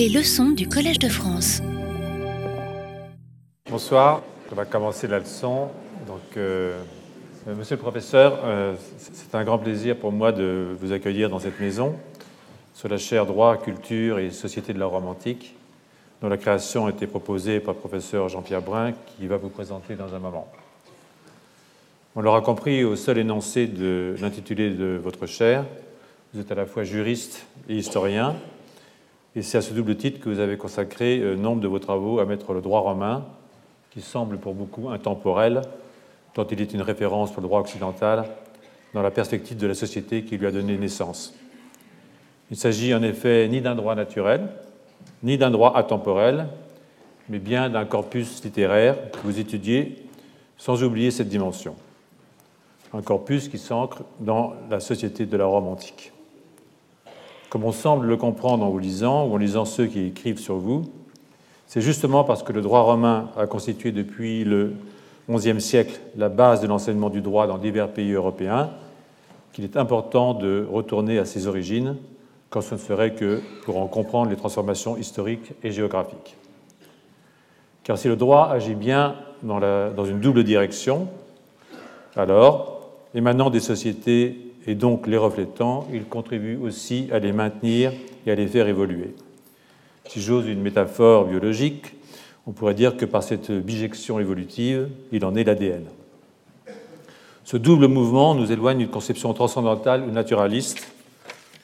Les leçons du Collège de France. Bonsoir, on va commencer la leçon. Donc, euh, euh, monsieur le professeur, euh, c'est un grand plaisir pour moi de vous accueillir dans cette maison sur la chaire Droit, Culture et Société de la Romantique, dont la création a été proposée par le professeur Jean-Pierre Brun, qui va vous présenter dans un moment. On l'aura compris au seul énoncé de l'intitulé de votre chaire, vous êtes à la fois juriste et historien, et c'est à ce double titre que vous avez consacré euh, nombre de vos travaux à mettre le droit romain, qui semble pour beaucoup intemporel, tant il est une référence pour le droit occidental, dans la perspective de la société qui lui a donné naissance. Il s'agit en effet ni d'un droit naturel, ni d'un droit atemporel, mais bien d'un corpus littéraire que vous étudiez sans oublier cette dimension. Un corpus qui s'ancre dans la société de la Rome antique. Comme on semble le comprendre en vous lisant ou en lisant ceux qui écrivent sur vous, c'est justement parce que le droit romain a constitué depuis le XIe siècle la base de l'enseignement du droit dans divers pays européens qu'il est important de retourner à ses origines, quand ce ne serait que pour en comprendre les transformations historiques et géographiques. Car si le droit agit bien dans, dans une double direction, alors, émanant des sociétés et donc les reflétant, il contribue aussi à les maintenir et à les faire évoluer. Si j'ose une métaphore biologique, on pourrait dire que par cette bijection évolutive, il en est l'ADN. Ce double mouvement nous éloigne d'une conception transcendantale ou naturaliste,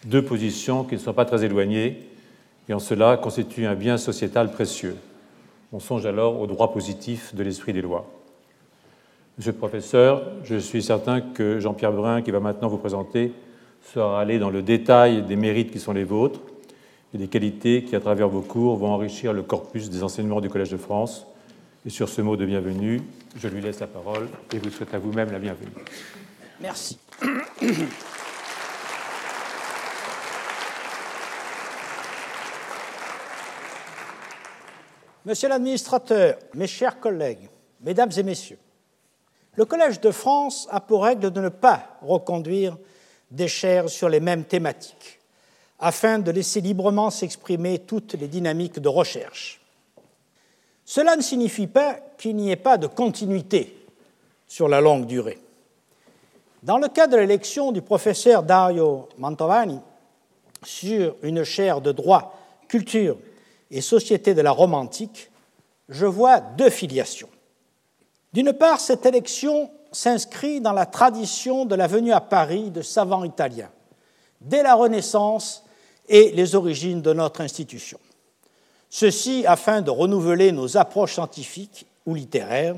deux positions qui ne sont pas très éloignées et en cela constituent un bien sociétal précieux. On songe alors au droit positif de l'esprit des lois. Monsieur le professeur, je suis certain que Jean-Pierre Brun, qui va maintenant vous présenter, sera allé dans le détail des mérites qui sont les vôtres et des qualités qui, à travers vos cours, vont enrichir le corpus des enseignements du Collège de France. Et sur ce mot de bienvenue, je lui laisse la parole et vous souhaite à vous-même la bienvenue. Merci. Monsieur l'administrateur, mes chers collègues, mesdames et messieurs, le Collège de France a pour règle de ne pas reconduire des chaires sur les mêmes thématiques, afin de laisser librement s'exprimer toutes les dynamiques de recherche. Cela ne signifie pas qu'il n'y ait pas de continuité sur la longue durée. Dans le cas de l'élection du professeur Dario Mantovani sur une chaire de droit, culture et société de la Rome antique, je vois deux filiations. D'une part, cette élection s'inscrit dans la tradition de la venue à Paris de savants italiens, dès la Renaissance et les origines de notre institution. Ceci afin de renouveler nos approches scientifiques ou littéraires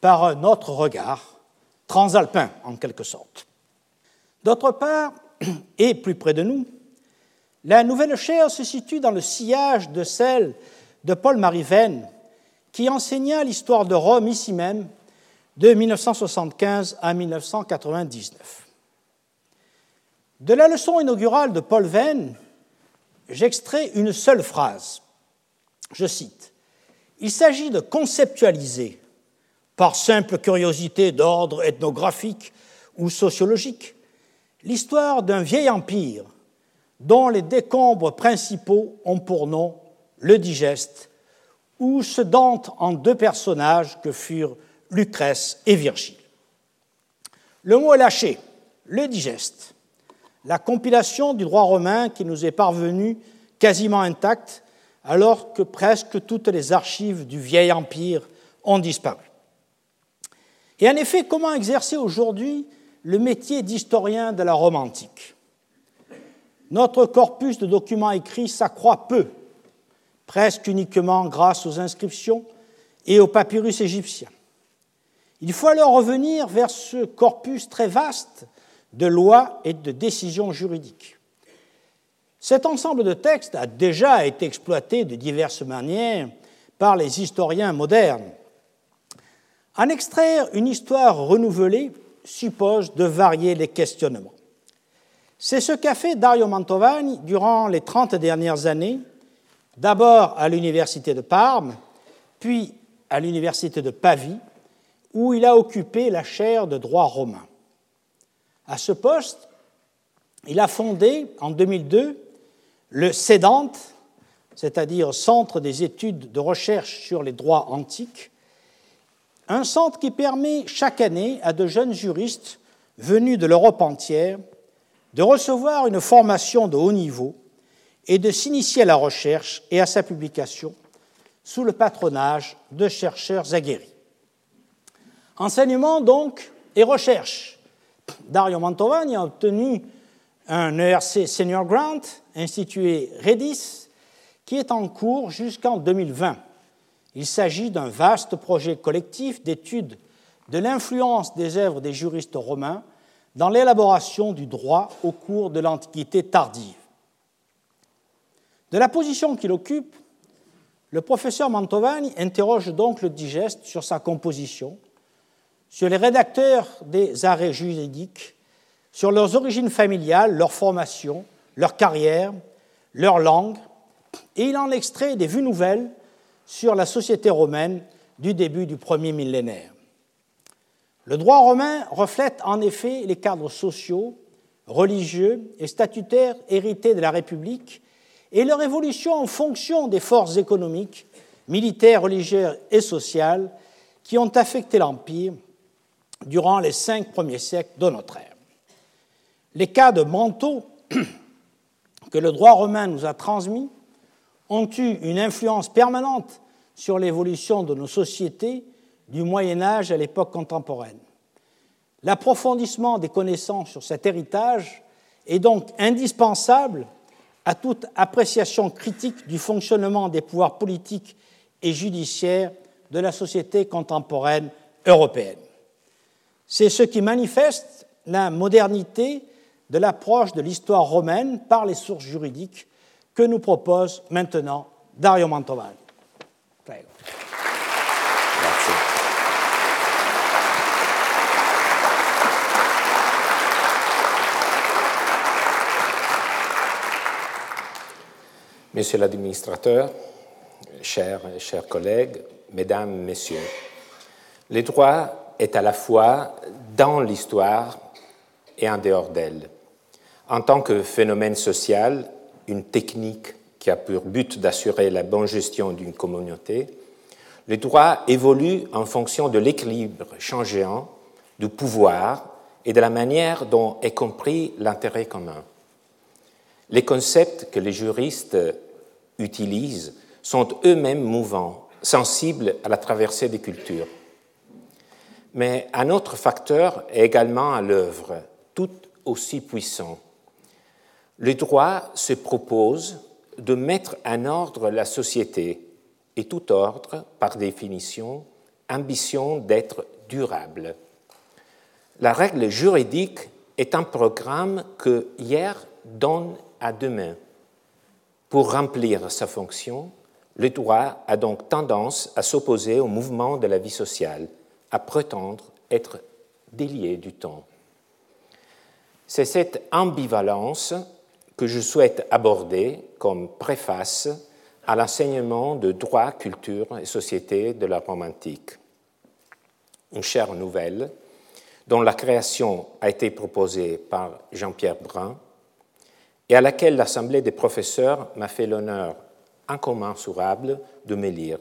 par un autre regard, transalpin en quelque sorte. D'autre part, et plus près de nous, la nouvelle chaire se situe dans le sillage de celle de Paul-Marie Venn, qui enseigna l'histoire de Rome ici même de 1975 à 1999. De la leçon inaugurale de Paul Venn, j'extrais une seule phrase. Je cite Il s'agit de conceptualiser, par simple curiosité d'ordre ethnographique ou sociologique, l'histoire d'un vieil empire dont les décombres principaux ont pour nom le digeste où se dentent en deux personnages que furent Lucrèce et Virgile. Le mot est lâché, le digeste, la compilation du droit romain qui nous est parvenu quasiment intacte alors que presque toutes les archives du vieil empire ont disparu. Et en effet, comment exercer aujourd'hui le métier d'historien de la Rome antique? Notre corpus de documents écrits s'accroît peu presque uniquement grâce aux inscriptions et aux papyrus égyptiens. Il faut alors revenir vers ce corpus très vaste de lois et de décisions juridiques. Cet ensemble de textes a déjà été exploité de diverses manières par les historiens modernes. En extraire une histoire renouvelée suppose de varier les questionnements. C'est ce qu'a fait Dario Mantovani durant les trente dernières années d'abord à l'université de Parme, puis à l'université de Pavie, où il a occupé la chaire de droit romain. À ce poste, il a fondé en 2002 le CEDANT, c'est-à-dire Centre des études de recherche sur les droits antiques, un centre qui permet chaque année à de jeunes juristes venus de l'Europe entière de recevoir une formation de haut niveau et de s'initier à la recherche et à sa publication sous le patronage de chercheurs aguerris. Enseignement donc et recherche. Dario Mantovani a obtenu un ERC Senior Grant institué Redis qui est en cours jusqu'en 2020. Il s'agit d'un vaste projet collectif d'étude de l'influence des œuvres des juristes romains dans l'élaboration du droit au cours de l'Antiquité tardive. De la position qu'il occupe, le professeur Mantovani interroge donc le digeste sur sa composition, sur les rédacteurs des arrêts juridiques, sur leurs origines familiales, leur formation, leur carrière, leur langue, et il en extrait des vues nouvelles sur la société romaine du début du premier millénaire. Le droit romain reflète en effet les cadres sociaux, religieux et statutaires hérités de la République et leur évolution en fonction des forces économiques, militaires, religieuses et sociales qui ont affecté l'Empire durant les cinq premiers siècles de notre ère. Les cas de manteau que le droit romain nous a transmis ont eu une influence permanente sur l'évolution de nos sociétés du Moyen Âge à l'époque contemporaine. L'approfondissement des connaissances sur cet héritage est donc indispensable à toute appréciation critique du fonctionnement des pouvoirs politiques et judiciaires de la société contemporaine européenne. C'est ce qui manifeste la modernité de l'approche de l'histoire romaine par les sources juridiques que nous propose maintenant Dario Mantovani. Monsieur l'administrateur, chers, chers collègues, mesdames, messieurs, le droit est à la fois dans l'histoire et en dehors d'elle. En tant que phénomène social, une technique qui a pour but d'assurer la bonne gestion d'une communauté, le droit évolue en fonction de l'équilibre changeant du pouvoir et de la manière dont est compris l'intérêt commun. Les concepts que les juristes utilisent sont eux-mêmes mouvants, sensibles à la traversée des cultures. Mais un autre facteur est également à l'œuvre, tout aussi puissant. Le droit se propose de mettre en ordre la société, et tout ordre, par définition, ambition d'être durable. La règle juridique est un programme que hier donne à demain. Pour remplir sa fonction, le droit a donc tendance à s'opposer au mouvement de la vie sociale, à prétendre être délié du temps. C'est cette ambivalence que je souhaite aborder comme préface à l'enseignement de droit, culture et société de la Rome antique. Une chère nouvelle dont la création a été proposée par Jean-Pierre Brun et à laquelle l'Assemblée des professeurs m'a fait l'honneur incommensurable de me lire.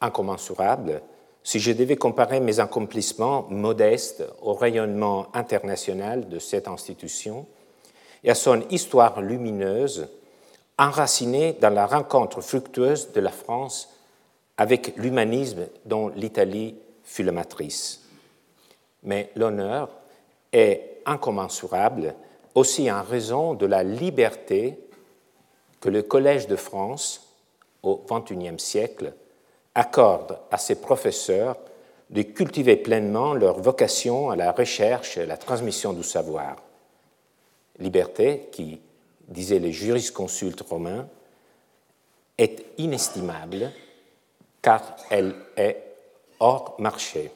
Incommensurable si je devais comparer mes accomplissements modestes au rayonnement international de cette institution et à son histoire lumineuse, enracinée dans la rencontre fructueuse de la France avec l'humanisme dont l'Italie fut la matrice. Mais l'honneur est incommensurable aussi en raison de la liberté que le Collège de France, au XXIe siècle, accorde à ses professeurs de cultiver pleinement leur vocation à la recherche et à la transmission du savoir. Liberté qui, disaient les jurisconsultes romains, est inestimable car elle est hors marché.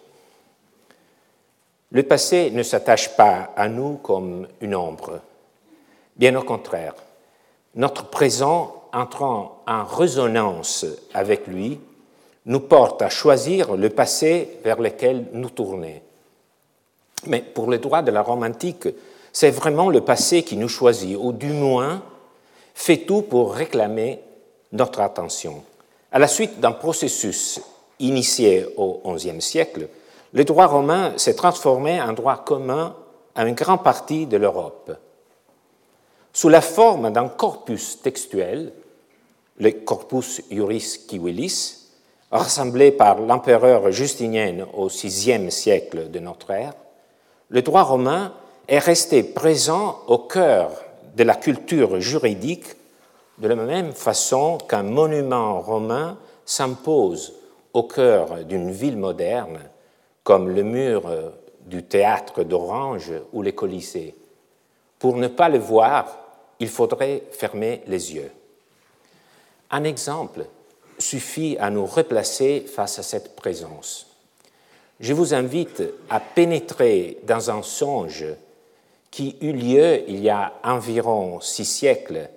Le passé ne s'attache pas à nous comme une ombre. Bien au contraire, notre présent entrant en résonance avec lui nous porte à choisir le passé vers lequel nous tourner. Mais pour le droit de la Rome antique, c'est vraiment le passé qui nous choisit, ou du moins fait tout pour réclamer notre attention. À la suite d'un processus initié au XIe siècle, le droit romain s'est transformé en droit commun à une grande partie de l'Europe. Sous la forme d'un corpus textuel, le Corpus Juris Civilis, rassemblé par l'empereur Justinien au VIe siècle de notre ère, le droit romain est resté présent au cœur de la culture juridique de la même façon qu'un monument romain s'impose au cœur d'une ville moderne, comme le mur du théâtre d'Orange ou les Colisées. Pour ne pas le voir, il faudrait fermer les yeux. Un exemple suffit à nous replacer face à cette présence. Je vous invite à pénétrer dans un songe qui eut lieu il y a environ six siècles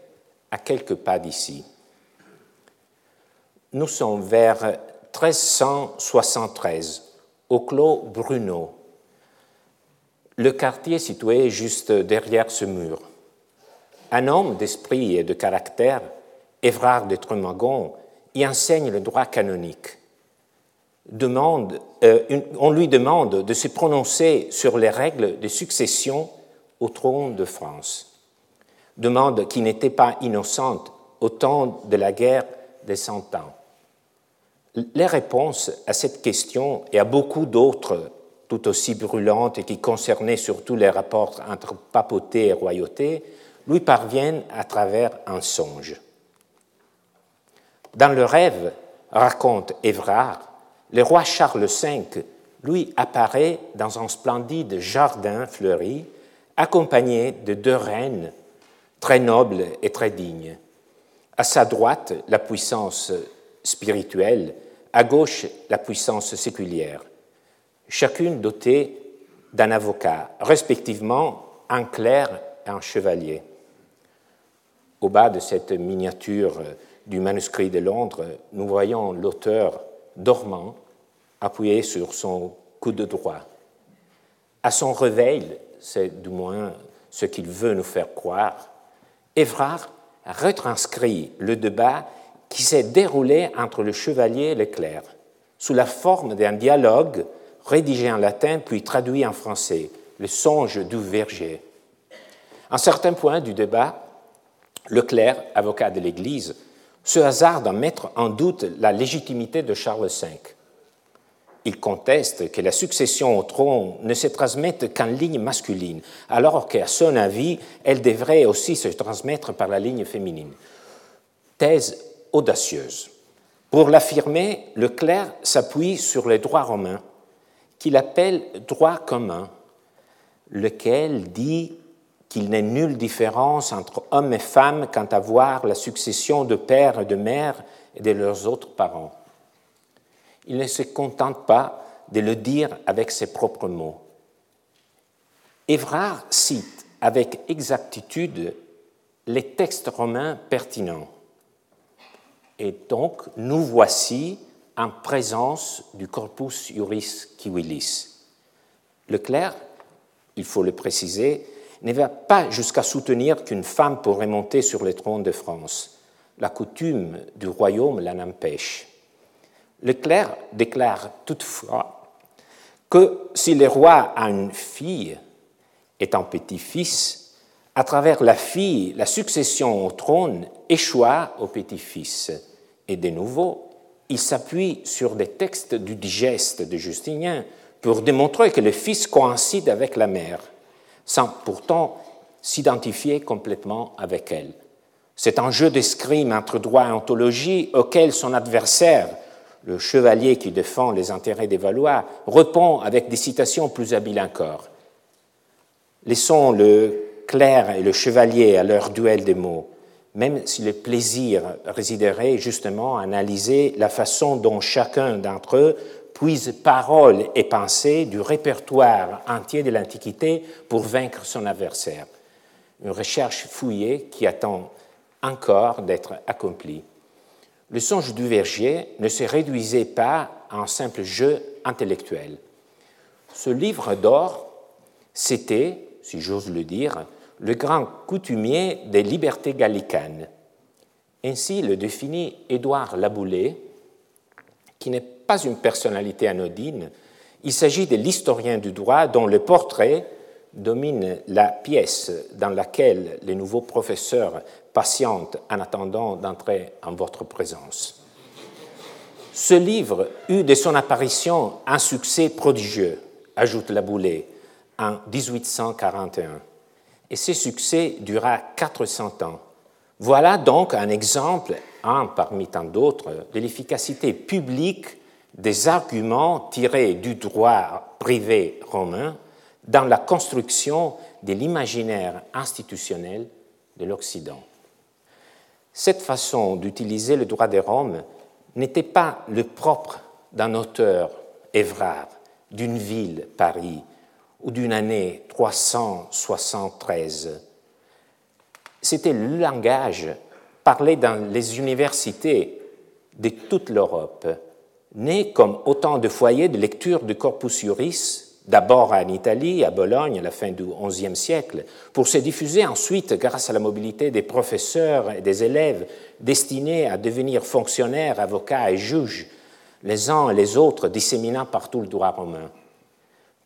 à quelques pas d'ici. Nous sommes vers 1373 au Clos Bruno, le quartier situé juste derrière ce mur. Un homme d'esprit et de caractère, Évrard de Tremagon, y enseigne le droit canonique. Euh, on lui demande de se prononcer sur les règles de succession au trône de France. Demande qui n'était pas innocente au temps de la guerre des Cent Ans. Les réponses à cette question et à beaucoup d'autres tout aussi brûlantes et qui concernaient surtout les rapports entre papauté et royauté lui parviennent à travers un songe. Dans le rêve, raconte Évrard, le roi Charles V, lui, apparaît dans un splendide jardin fleuri, accompagné de deux reines très nobles et très dignes. À sa droite, la puissance spirituelle, à gauche, la puissance séculière, chacune dotée d'un avocat, respectivement un clerc et un chevalier. Au bas de cette miniature du manuscrit de Londres, nous voyons l'auteur dormant, appuyé sur son coude droit. À son réveil, c'est du moins ce qu'il veut nous faire croire, Évrard retranscrit le débat qui s'est déroulé entre le chevalier et le clerc, sous la forme d'un dialogue rédigé en latin puis traduit en français, le songe du verger. En certains points du débat, le clerc, avocat de l'Église, se hasarde à mettre en doute la légitimité de Charles V. Il conteste que la succession au trône ne se transmette qu'en ligne masculine, alors qu'à son avis, elle devrait aussi se transmettre par la ligne féminine. Thèse audacieuse. Pour l'affirmer, le clerc s'appuie sur le droit romain, qu'il appelle droit commun, lequel dit qu'il n'est nulle différence entre hommes et femmes quant à voir la succession de père et de mère et de leurs autres parents. Il ne se contente pas de le dire avec ses propres mots. Évrard cite avec exactitude les textes romains pertinents. Et donc, nous voici en présence du corpus juris civilis. Le clerc, il faut le préciser, ne va pas jusqu'à soutenir qu'une femme pourrait monter sur le trône de France. La coutume du royaume l'en empêche. Le clerc déclare toutefois que si le roi a une fille et un petit-fils, à travers la fille, la succession au trône échoua au petit-fils. Et de nouveau, il s'appuie sur des textes du digeste de Justinien pour démontrer que le fils coïncide avec la mère sans pourtant s'identifier complètement avec elle. C'est un jeu d'escrime entre droit et ontologie auquel son adversaire, le chevalier qui défend les intérêts des Valois, répond avec des citations plus habiles encore. Laissons le clerc et le chevalier à leur duel des mots, même si le plaisir résiderait justement à analyser la façon dont chacun d'entre eux puise parole et pensée du répertoire entier de l'Antiquité pour vaincre son adversaire. Une recherche fouillée qui attend encore d'être accomplie. Le songe du verger ne se réduisait pas à un simple jeu intellectuel. Ce livre d'or, c'était, si j'ose le dire, le grand coutumier des libertés gallicanes. Ainsi le définit Édouard Laboulé, qui n'est pas une personnalité anodine. Il s'agit de l'historien du droit dont le portrait domine la pièce dans laquelle les nouveaux professeurs patientent en attendant d'entrer en votre présence. Ce livre eut de son apparition un succès prodigieux, ajoute Laboulé, en 1841, et ce succès dura 400 ans. Voilà donc un exemple, un parmi tant d'autres, de l'efficacité publique des arguments tirés du droit privé romain dans la construction de l'imaginaire institutionnel de l'Occident. Cette façon d'utiliser le droit de Rome n'était pas le propre d'un auteur Évrard, d'une ville, Paris, ou d'une année 373. C'était le langage parlé dans les universités de toute l'Europe, né comme autant de foyers de lecture du Corpus Juris d'abord en Italie, à Bologne, à la fin du XIe siècle, pour se diffuser ensuite grâce à la mobilité des professeurs et des élèves destinés à devenir fonctionnaires, avocats et juges, les uns et les autres disséminant partout le droit romain.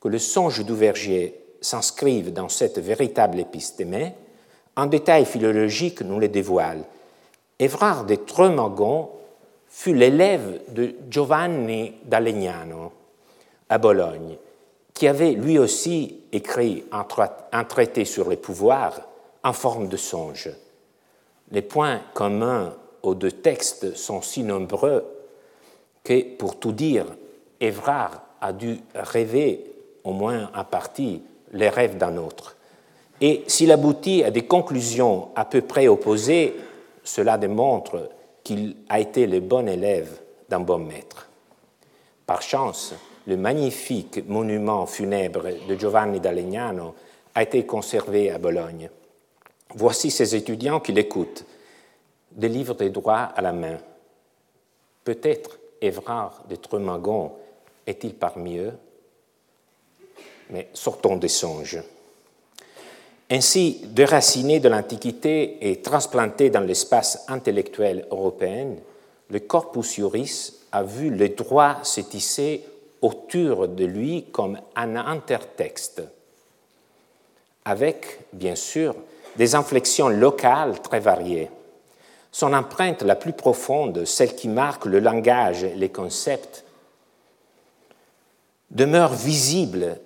Que le songe du Verger s'inscrive dans cette véritable épistémée, un détail philologique nous le dévoile. Évrard de Tremagon fut l'élève de Giovanni d'Alegnano à Bologne qui avait lui aussi écrit un traité sur les pouvoirs en forme de songe. Les points communs aux deux textes sont si nombreux que, pour tout dire, Évrard a dû rêver, au moins en partie, les rêves d'un autre. Et s'il aboutit à des conclusions à peu près opposées, cela démontre qu'il a été le bon élève d'un bon maître. Par chance, le magnifique monument funèbre de Giovanni d'Alegnano a été conservé à Bologne. Voici ces étudiants qui l'écoutent, des livres des droits à la main. Peut-être Évrard de Tremagon est-il parmi eux, mais sortons des songes. Ainsi, déraciné de l'Antiquité et transplanté dans l'espace intellectuel européen, le corpus juris a vu le droit se tisser autour de lui comme un intertexte, avec, bien sûr, des inflexions locales très variées. Son empreinte la plus profonde, celle qui marque le langage les concepts, demeure visible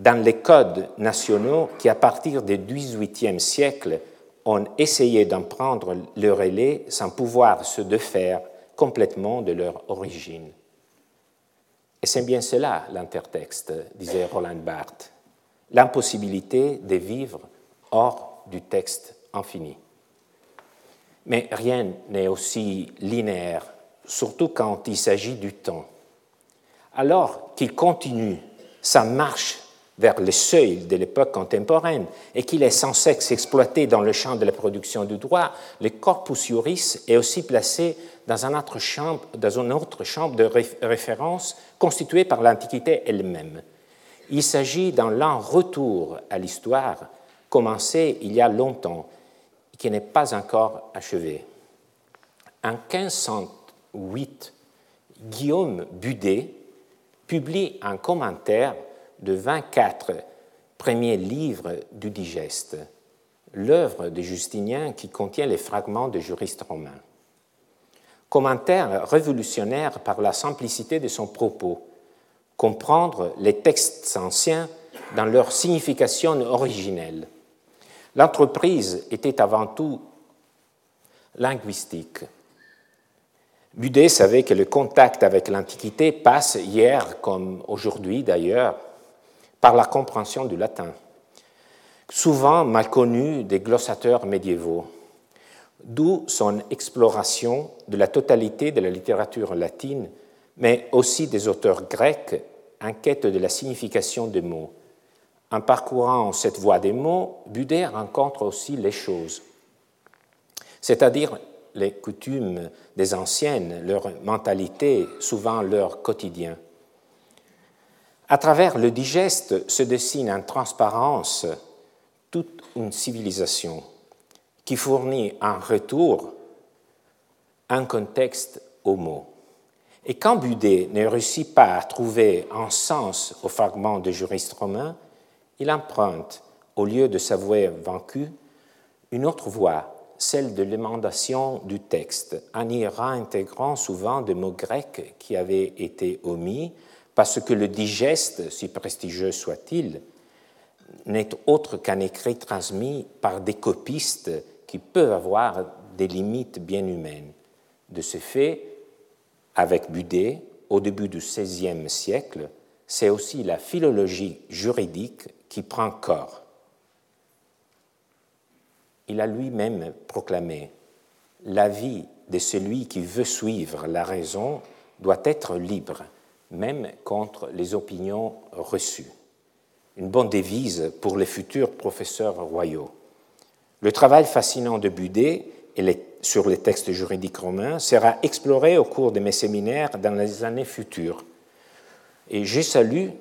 dans les codes nationaux qui, à partir du XVIIIe siècle, ont essayé d'en prendre le relais sans pouvoir se défaire complètement de leur origine. Et c'est bien cela l'intertexte, disait Roland Barthes, l'impossibilité de vivre hors du texte infini. Mais rien n'est aussi linéaire, surtout quand il s'agit du temps. Alors qu'il continue sa marche vers le seuil de l'époque contemporaine et qu'il est sans cesse exploité dans le champ de la production du droit, le corpus juris est aussi placé dans, un autre champ, dans une autre chambre de référence constituée par l'Antiquité elle-même. Il s'agit d'un lent retour à l'histoire commencé il y a longtemps et qui n'est pas encore achevé. En 1508, Guillaume Budet publie un commentaire de 24 premiers livres du Digeste, l'œuvre de Justinien qui contient les fragments de juristes romains. Commentaire révolutionnaire par la simplicité de son propos, comprendre les textes anciens dans leur signification originelle. L'entreprise était avant tout linguistique. Budet savait que le contact avec l'Antiquité passe hier, comme aujourd'hui d'ailleurs, par la compréhension du latin, souvent mal connu des glossateurs médiévaux, d'où son exploration de la totalité de la littérature latine, mais aussi des auteurs grecs en quête de la signification des mots. En parcourant cette voie des mots, Budet rencontre aussi les choses, c'est-à-dire les coutumes des anciennes, leur mentalité, souvent leur quotidien. À travers le digeste se dessine en transparence toute une civilisation qui fournit en retour un contexte au mot. Et quand Budet ne réussit pas à trouver un sens au fragment de juriste romain, il emprunte, au lieu de s'avouer vaincu, une autre voie, celle de l'émendation du texte, en y réintégrant souvent des mots grecs qui avaient été omis, parce que le digeste, si prestigieux soit-il, n'est autre qu'un écrit transmis par des copistes qui peuvent avoir des limites bien humaines. De ce fait, avec Budet, au début du XVIe siècle, c'est aussi la philologie juridique qui prend corps. Il a lui-même proclamé La vie de celui qui veut suivre la raison doit être libre, même contre les opinions reçues. Une bonne devise pour les futurs professeurs royaux. Le travail fascinant de Budet sur les textes juridiques romains sera exploré au cours de mes séminaires dans les années futures. Et j'ai salué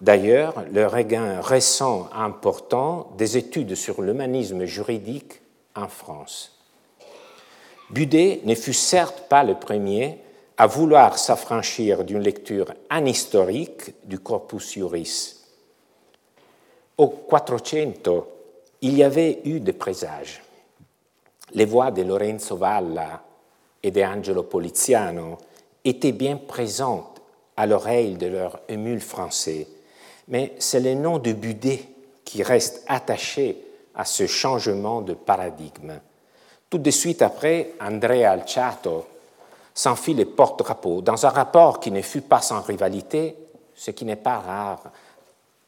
d'ailleurs le regain récent important des études sur l'humanisme juridique en France. Budet ne fut certes pas le premier à vouloir s'affranchir d'une lecture anhistorique du corpus juris. Au Quattrocento, il y avait eu des présages. Les voix de Lorenzo Valla et de Angelo Poliziano étaient bien présentes à l'oreille de leur émule français, mais c'est le nom de Budet qui reste attaché à ce changement de paradigme. Tout de suite après, Andrea Alciato s'enfile les porte-drapeaux dans un rapport qui ne fut pas sans rivalité, ce qui n'est pas rare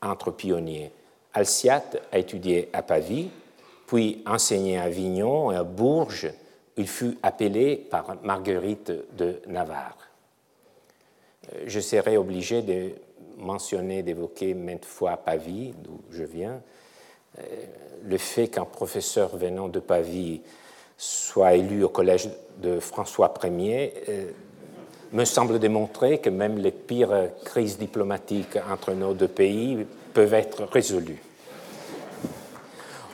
entre pionniers. Alciat a étudié à Pavie, puis enseigné à Avignon et à Bourges. Il fut appelé par Marguerite de Navarre. Euh, je serai obligé de mentionner, d'évoquer maintes fois Pavie, d'où je viens. Euh, le fait qu'un professeur venant de Pavie soit élu au collège de François Ier euh, me semble démontrer que même les pires crises diplomatiques entre nos deux pays peuvent être résolues.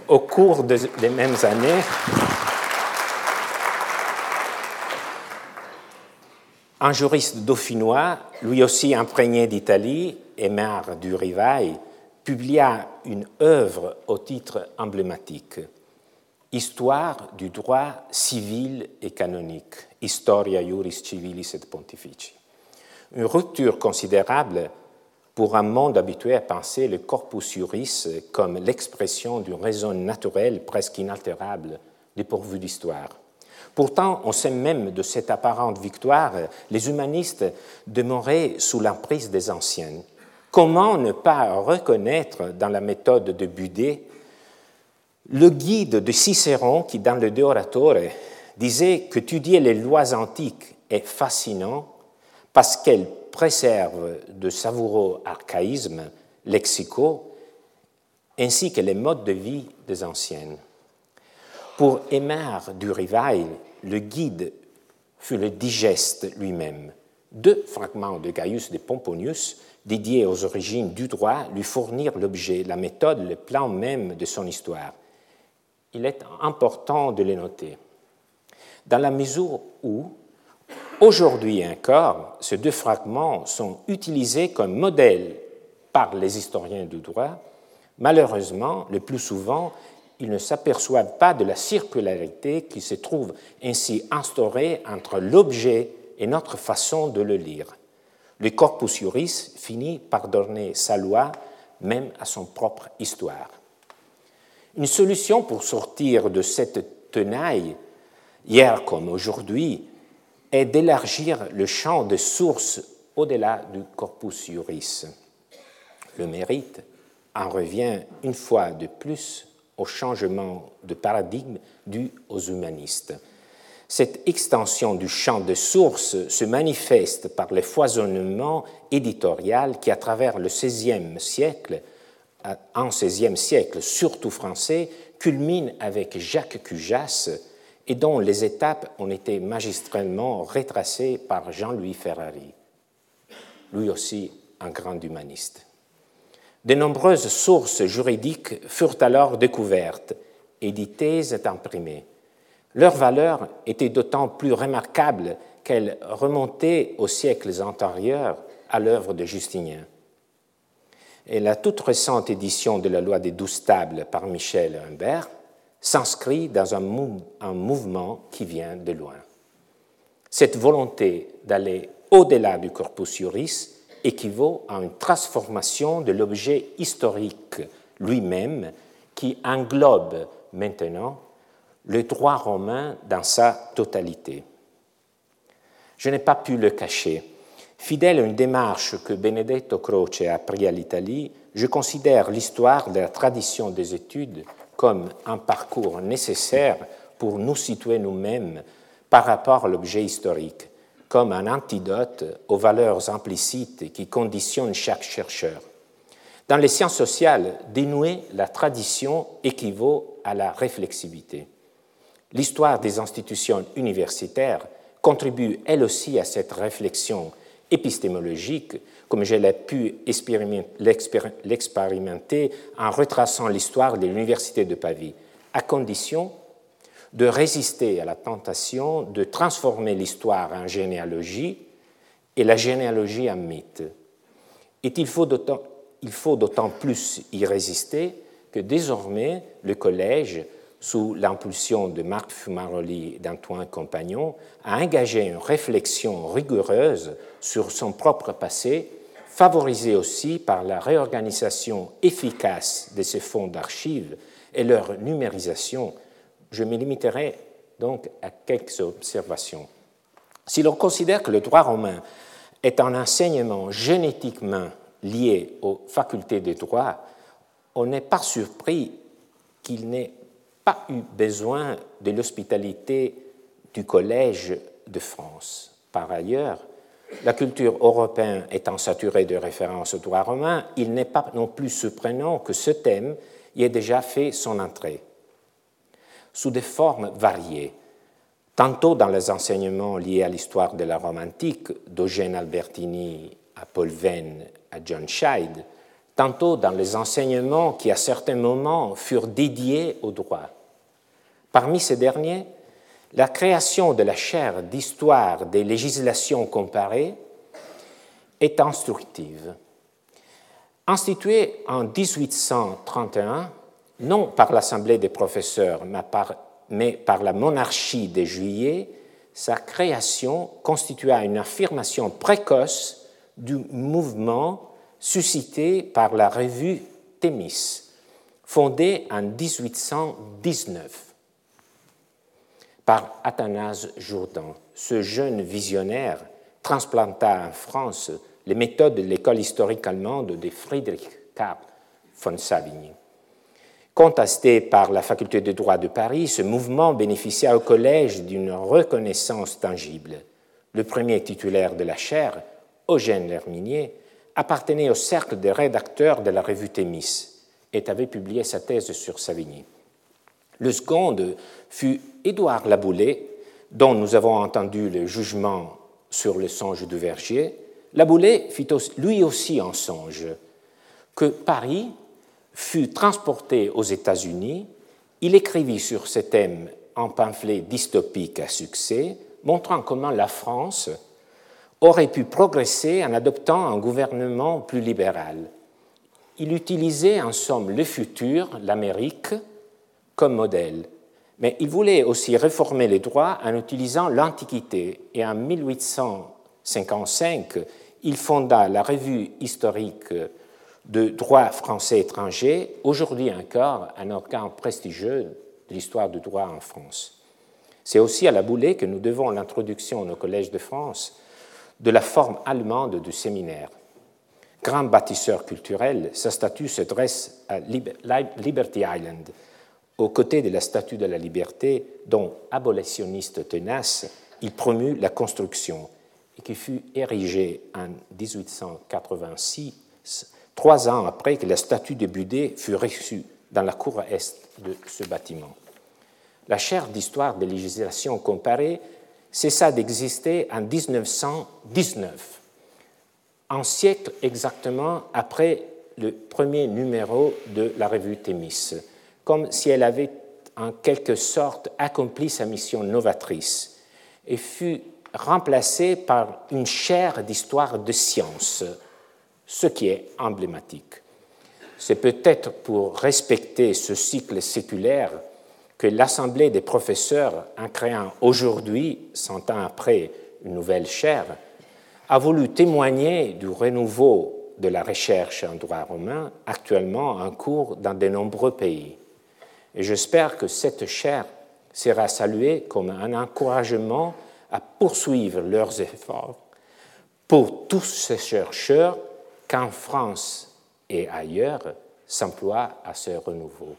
Au cours des mêmes années, un juriste dauphinois, lui aussi imprégné d'Italie, Aymar du Rivail, publia une œuvre au titre emblématique Histoire du droit civil et canonique, Historia Juris Civilis et Pontifici. Une rupture considérable pour un monde habitué à penser le corpus juris comme l'expression d'une raison naturelle presque inaltérable dépourvue d'histoire. Pourtant, on sait même de cette apparente victoire, les humanistes demeuraient sous l'emprise des anciennes. Comment ne pas reconnaître dans la méthode de Budet le guide de Cicéron qui, dans le De Oratore, disait qu'étudier les lois antiques est fascinant parce qu'elles préserve de savoureux archaïsmes lexicaux ainsi que les modes de vie des anciennes. Pour Aymar du Rivail, le guide fut le digeste lui-même. Deux fragments de Gaius de Pomponius, dédiés aux origines du droit, lui fournirent l'objet, la méthode, le plan même de son histoire. Il est important de les noter. Dans la mesure où, Aujourd'hui encore, ces deux fragments sont utilisés comme modèle par les historiens du droit. Malheureusement, le plus souvent, ils ne s'aperçoivent pas de la circularité qui se trouve ainsi instaurée entre l'objet et notre façon de le lire. Le corpus juris finit par donner sa loi même à son propre histoire. Une solution pour sortir de cette tenaille, hier comme aujourd'hui, est d'élargir le champ de sources au-delà du corpus juris. Le mérite en revient une fois de plus au changement de paradigme dû aux humanistes. Cette extension du champ de sources se manifeste par le foisonnement éditorial qui, à travers le XVIe siècle, en XVIe siècle, surtout français, culmine avec Jacques Cujas et dont les étapes ont été magistralement retracées par Jean-Louis Ferrari, lui aussi un grand humaniste. De nombreuses sources juridiques furent alors découvertes, éditées et imprimées. Leur valeur était d'autant plus remarquable qu'elle remontait aux siècles antérieurs à l'œuvre de Justinien. Et la toute récente édition de la loi des douze tables par Michel Humbert s'inscrit dans un, mouvement qui vient de loin. Cette volonté d'aller au-delà du corpus juris équivaut à une transformation de l'objet historique lui-même qui englobe maintenant le droit romain dans sa totalité. Je n'ai pas pu le cacher. Fidèle à une démarche que Benedetto Croce a pris à l'Italie, je considère l'histoire de la tradition des études comme un parcours nécessaire pour nous situer nous-mêmes par rapport à l'objet historique, comme un antidote aux valeurs implicites qui conditionnent chaque chercheur. Dans les sciences sociales, dénouer la tradition équivaut à la réflexivité. L'histoire des institutions universitaires contribue elle aussi à cette réflexion épistémologique, comme je l'ai pu l'expérimenter en retraçant l'histoire de l'Université de Pavie, à condition de résister à la tentation de transformer l'histoire en généalogie et la généalogie en mythe. Et il faut d'autant plus y résister que désormais le collège sous l'impulsion de Marc Fumaroli et d'Antoine Compagnon, a engagé une réflexion rigoureuse sur son propre passé, favorisée aussi par la réorganisation efficace de ces fonds d'archives et leur numérisation. Je me limiterai donc à quelques observations. Si l'on considère que le droit romain est un enseignement génétiquement lié aux facultés de droit, on n'est pas surpris qu'il n'ait pas eu besoin de l'hospitalité du Collège de France. Par ailleurs, la culture européenne étant saturée de références au droit romain, il n'est pas non plus surprenant que ce thème y ait déjà fait son entrée, sous des formes variées, tantôt dans les enseignements liés à l'histoire de la Rome antique, d'Eugène Albertini à Paul Venn à John Scheid, tantôt dans les enseignements qui à certains moments furent dédiés au droit. Parmi ces derniers, la création de la chaire d'histoire des législations comparées est instructive. Instituée en 1831, non par l'Assemblée des professeurs, mais par, la monarchie de Juillet, sa création constitua une affirmation précoce du mouvement suscité par la revue Thémis, fondée en 1819 par Athanase Jourdan. Ce jeune visionnaire transplanta en France les méthodes de l'école historique allemande de Friedrich Karl von Savigny. Contesté par la faculté de droit de Paris, ce mouvement bénéficia au collège d'une reconnaissance tangible. Le premier titulaire de la chaire, Eugène Lerminier, appartenait au cercle des rédacteurs de la revue Thémis et avait publié sa thèse sur Savigny. Le second fut Édouard Laboulé, dont nous avons entendu le jugement sur le songe du verger. Laboulé fit lui aussi un songe que Paris fut transporté aux États-Unis. Il écrivit sur ce thème un pamphlet dystopique à succès, montrant comment la France aurait pu progresser en adoptant un gouvernement plus libéral. Il utilisait en somme le futur, l'Amérique, comme modèle. Mais il voulait aussi réformer les droits en utilisant l'Antiquité. Et en 1855, il fonda la revue historique de droit français étranger, aujourd'hui encore un organe prestigieux de l'histoire du droit en France. C'est aussi à la Boulée que nous devons l'introduction au Collège de France de la forme allemande du séminaire. Grand bâtisseur culturel, sa statue se dresse à Liberty Island, aux côtés de la Statue de la Liberté, dont abolitionniste tenace, il promut la construction et qui fut érigée en 1886, trois ans après que la statue de Budé fut reçue dans la cour est de ce bâtiment. La chaire d'histoire des législations comparées cessa d'exister en 1919, un siècle exactement après le premier numéro de la revue Thémis comme si elle avait en quelque sorte accompli sa mission novatrice et fut remplacé par une chaire d'histoire de science, ce qui est emblématique. C'est peut-être pour respecter ce cycle séculaire que l'Assemblée des professeurs, en créant aujourd'hui, cent ans après, une nouvelle chaire, a voulu témoigner du renouveau de la recherche en droit romain actuellement en cours dans de nombreux pays. Et j'espère que cette chaire sera saluée comme un encouragement à poursuivre leurs efforts pour tous ces chercheurs qu'en France et ailleurs s'emploient à ce renouveau.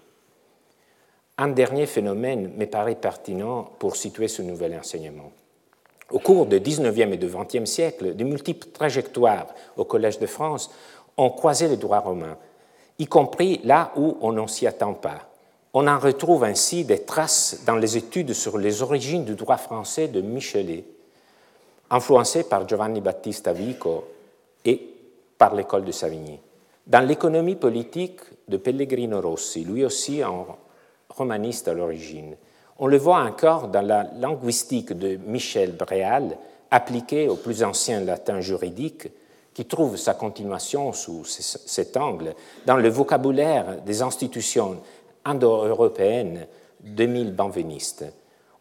Un dernier phénomène me paraît pertinent pour situer ce nouvel enseignement. Au cours du XIXe et du XXe siècle, de multiples trajectoires au Collège de France ont croisé le droit romain, y compris là où on n'en s'y attend pas. On en retrouve ainsi des traces dans les études sur les origines du droit français de Michelet, influencé par Giovanni Battista Vico et par l'école de Savigny. Dans l'économie politique de Pellegrino Rossi, lui aussi un romaniste à l'origine. On le voit encore dans la linguistique de Michel Bréal, appliquée au plus ancien latin juridique, qui trouve sa continuation sous cet angle dans le vocabulaire des institutions indo-européennes d'Émile Benveniste,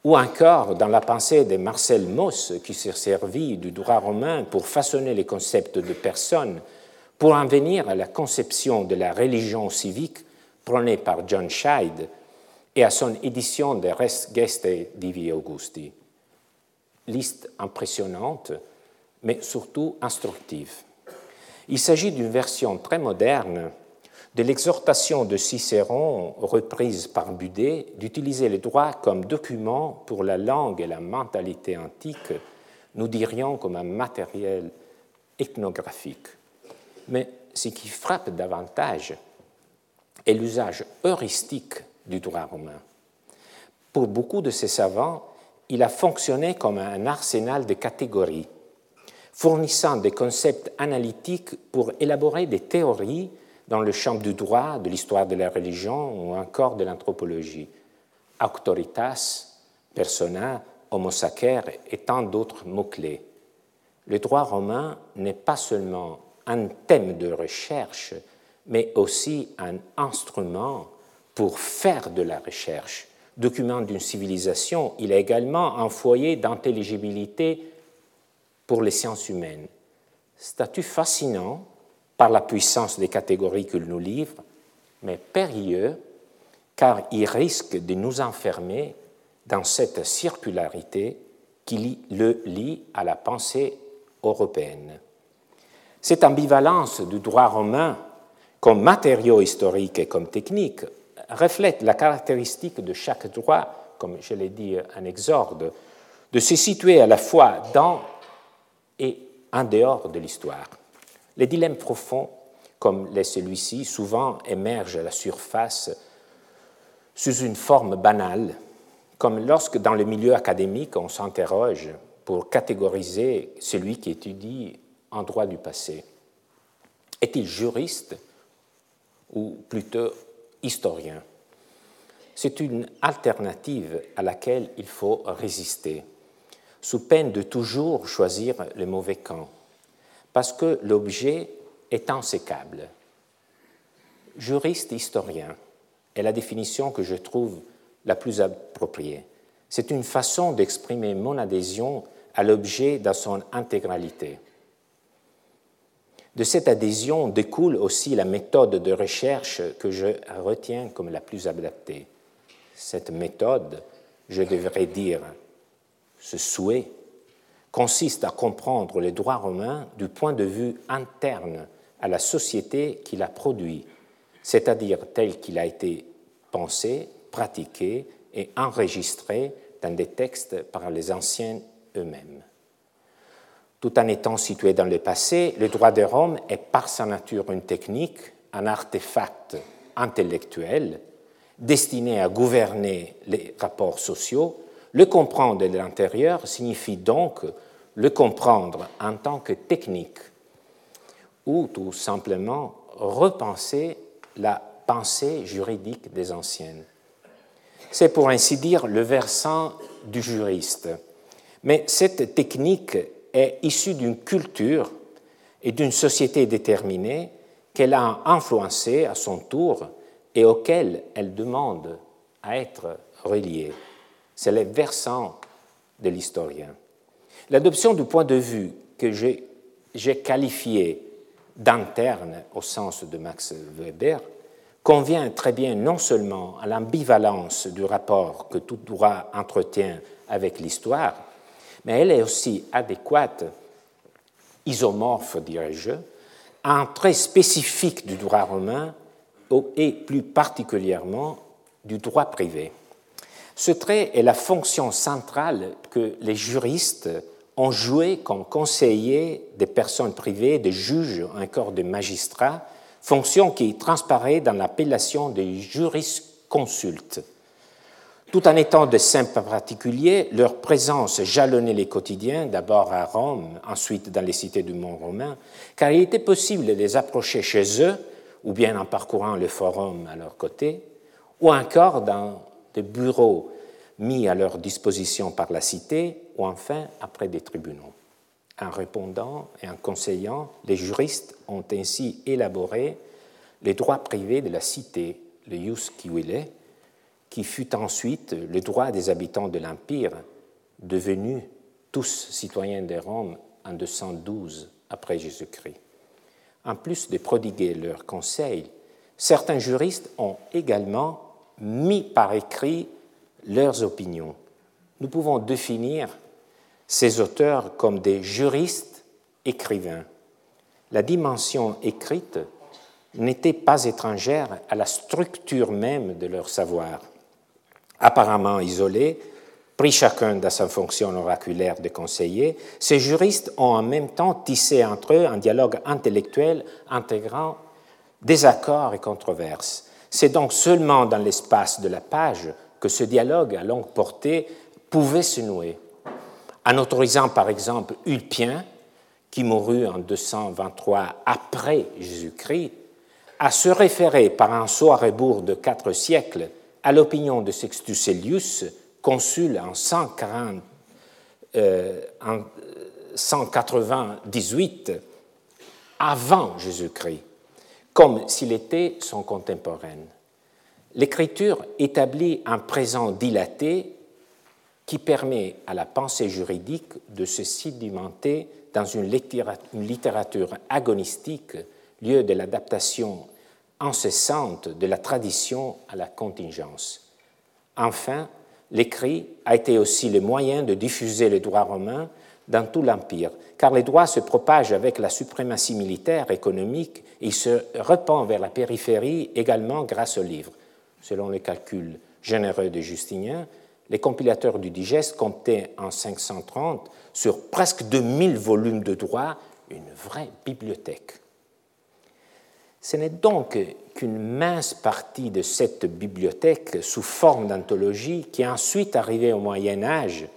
ou encore dans la pensée de Marcel Mauss, qui s'est servi du droit romain pour façonner les concepts de personne, pour en venir à la conception de la religion civique prônée par John Scheid et à son édition de Res Geste Divi Augusti. Liste impressionnante, mais surtout instructive. Il s'agit d'une version très moderne de l'exhortation de Cicéron, reprise par Budet, d'utiliser le droit comme document pour la langue et la mentalité antique, nous dirions comme un matériel ethnographique. Mais ce qui frappe davantage est l'usage heuristique du droit romain. Pour beaucoup de ces savants, il a fonctionné comme un arsenal de catégories, fournissant des concepts analytiques pour élaborer des théories dans le champ du droit, de l'histoire de la religion ou encore de l'anthropologie. Auctoritas, persona, homo sacer et tant d'autres mots-clés. Le droit romain n'est pas seulement un thème de recherche, mais aussi un instrument pour faire de la recherche. Document d'une civilisation, il est également un foyer d'intelligibilité pour les sciences humaines. Statut fascinant par la puissance des catégories qu'il nous livre, mais périlleux car il risque de nous enfermer dans cette circularité qui le lie à la pensée européenne. Cette ambivalence du droit romain comme matériau historique et comme technique reflète la caractéristique de chaque droit, comme je l'ai dit en exorde, de se situer à la fois dans et en dehors de l'histoire. Les dilemmes profonds, comme celui-ci, souvent émergent à la surface sous une forme banale, comme lorsque dans le milieu académique on s'interroge pour catégoriser celui qui étudie en droit du passé. Est-il juriste ou plutôt historien? C'est une alternative à laquelle il faut résister, sous peine de toujours choisir le mauvais camp, parce que l'objet est insécable. Juriste historien est la définition que je trouve la plus appropriée. C'est une façon d'exprimer mon adhésion à l'objet dans son intégralité. De cette adhésion découle aussi la méthode de recherche que je retiens comme la plus adaptée. Cette méthode, je devrais dire ce souhait, consiste à comprendre le droit romain du point de vue interne à la société qui l'a produit, c'est-à-dire tel qu'il a été pensé, pratiqué et enregistré dans des textes par les anciens eux-mêmes. Tout en étant situé dans le passé, le droit de Rome est par sa nature une technique, un artefact intellectuel destiné à gouverner les rapports sociaux. Le comprendre de l'intérieur signifie donc le comprendre en tant que technique ou tout simplement repenser la pensée juridique des anciennes. C'est pour ainsi dire le versant du juriste. Mais cette technique est issue d'une culture et d'une société déterminée qu'elle a influencée à son tour et auquel elle demande à être reliée. C'est le versant de l'historien. L'adoption du point de vue que j'ai qualifié d'interne au sens de Max Weber convient très bien non seulement à l'ambivalence du rapport que tout droit entretient avec l'histoire, mais elle est aussi adéquate, isomorphe, dirais-je, à un trait spécifique du droit romain et plus particulièrement du droit privé. Ce trait est la fonction centrale que les juristes ont joué comme conseillers des personnes privées, des juges, encore des magistrats, fonction qui transparaît dans l'appellation des jurisconsultes. Tout en étant de simples particuliers, leur présence jalonnait les quotidiens, d'abord à Rome, ensuite dans les cités du monde romain, car il était possible de les approcher chez eux, ou bien en parcourant le forum à leur côté, ou encore dans des bureaux mis à leur disposition par la cité, ou enfin après des tribunaux. En répondant et en conseillant, les juristes ont ainsi élaboré les droits privés de la cité, le jus civile, qui fut ensuite le droit des habitants de l'Empire, devenus tous citoyens de Rome en 212 après Jésus-Christ. En plus de prodiguer leurs conseils, certains juristes ont également mis par écrit leurs opinions. Nous pouvons définir ces auteurs comme des juristes écrivains. La dimension écrite n'était pas étrangère à la structure même de leur savoir. Apparemment isolés, pris chacun dans sa fonction oraculaire de conseiller, ces juristes ont en même temps tissé entre eux un dialogue intellectuel intégrant désaccords et controverses. C'est donc seulement dans l'espace de la page que ce dialogue à longue portée pouvait se nouer en autorisant par exemple Ulpien, qui mourut en 223 après Jésus-Christ, à se référer par un saut à de quatre siècles à l'opinion de Sextus Elius, consul en, 140, euh, en 198 avant Jésus-Christ, comme s'il était son contemporain. L'écriture établit un présent dilaté qui permet à la pensée juridique de se sédimenter dans une littérature agonistique, lieu de l'adaptation incessante de la tradition à la contingence. Enfin, l'écrit a été aussi le moyen de diffuser le droit romain dans tout l'Empire, car les droits se propagent avec la suprématie militaire, économique, et se répand vers la périphérie également grâce aux livres. Selon les calculs généreux de Justinien, les compilateurs du digeste comptaient en 530 sur presque 2000 volumes de droit une vraie bibliothèque. Ce n'est donc qu'une mince partie de cette bibliothèque sous forme d'anthologie qui est ensuite arrivée au Moyen Âge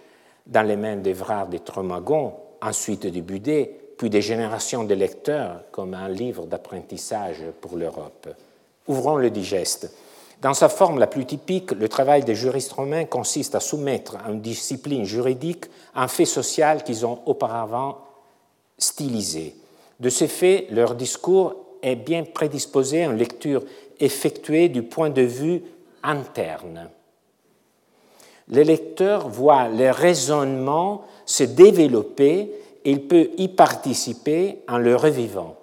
dans les mains d'Evrard de Tromagons, ensuite du Budet, puis des générations de lecteurs comme un livre d'apprentissage pour l'Europe. Ouvrons le digeste. Dans sa forme la plus typique, le travail des juristes romains consiste à soumettre à une discipline juridique un fait social qu'ils ont auparavant stylisé. De ce fait, leur discours est bien prédisposé à une lecture effectuée du point de vue interne. Le lecteur voit les raisonnements se développer et il peut y participer en le revivant.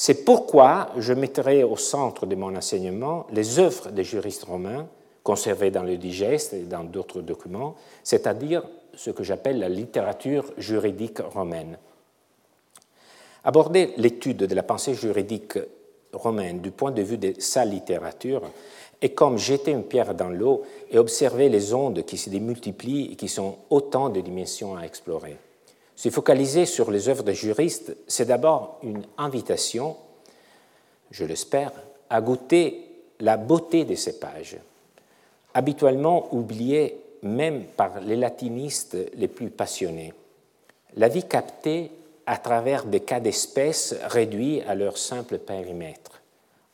C'est pourquoi je mettrai au centre de mon enseignement les œuvres des juristes romains conservées dans le digeste et dans d'autres documents, c'est-à-dire ce que j'appelle la littérature juridique romaine. Aborder l'étude de la pensée juridique romaine du point de vue de sa littérature est comme jeter une pierre dans l'eau et observer les ondes qui se démultiplient et qui sont autant de dimensions à explorer. Se focaliser sur les œuvres de juristes, c'est d'abord une invitation, je l'espère, à goûter la beauté de ces pages, habituellement oubliées même par les latinistes les plus passionnés. La vie captée à travers des cas d'espèces réduits à leur simple périmètre,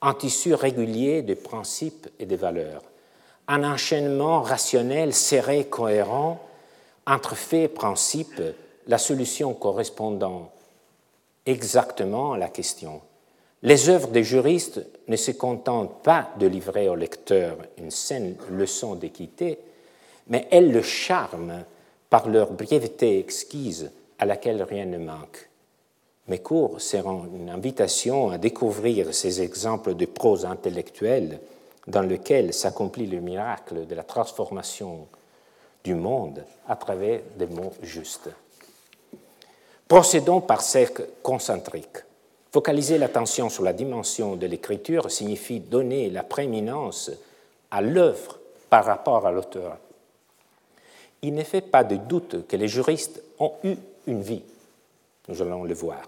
un tissu régulier de principes et de valeurs, un enchaînement rationnel, serré, cohérent, entre faits principes, la solution correspondant exactement à la question. Les œuvres des juristes ne se contentent pas de livrer au lecteur une saine leçon d'équité, mais elles le charment par leur brièveté exquise à laquelle rien ne manque. Mes cours seront une invitation à découvrir ces exemples de prose intellectuelle dans lequel s'accomplit le miracle de la transformation du monde à travers des mots justes. Procédons par cercle concentrique. Focaliser l'attention sur la dimension de l'écriture signifie donner la prééminence à l'œuvre par rapport à l'auteur. Il ne fait pas de doute que les juristes ont eu une vie, nous allons le voir,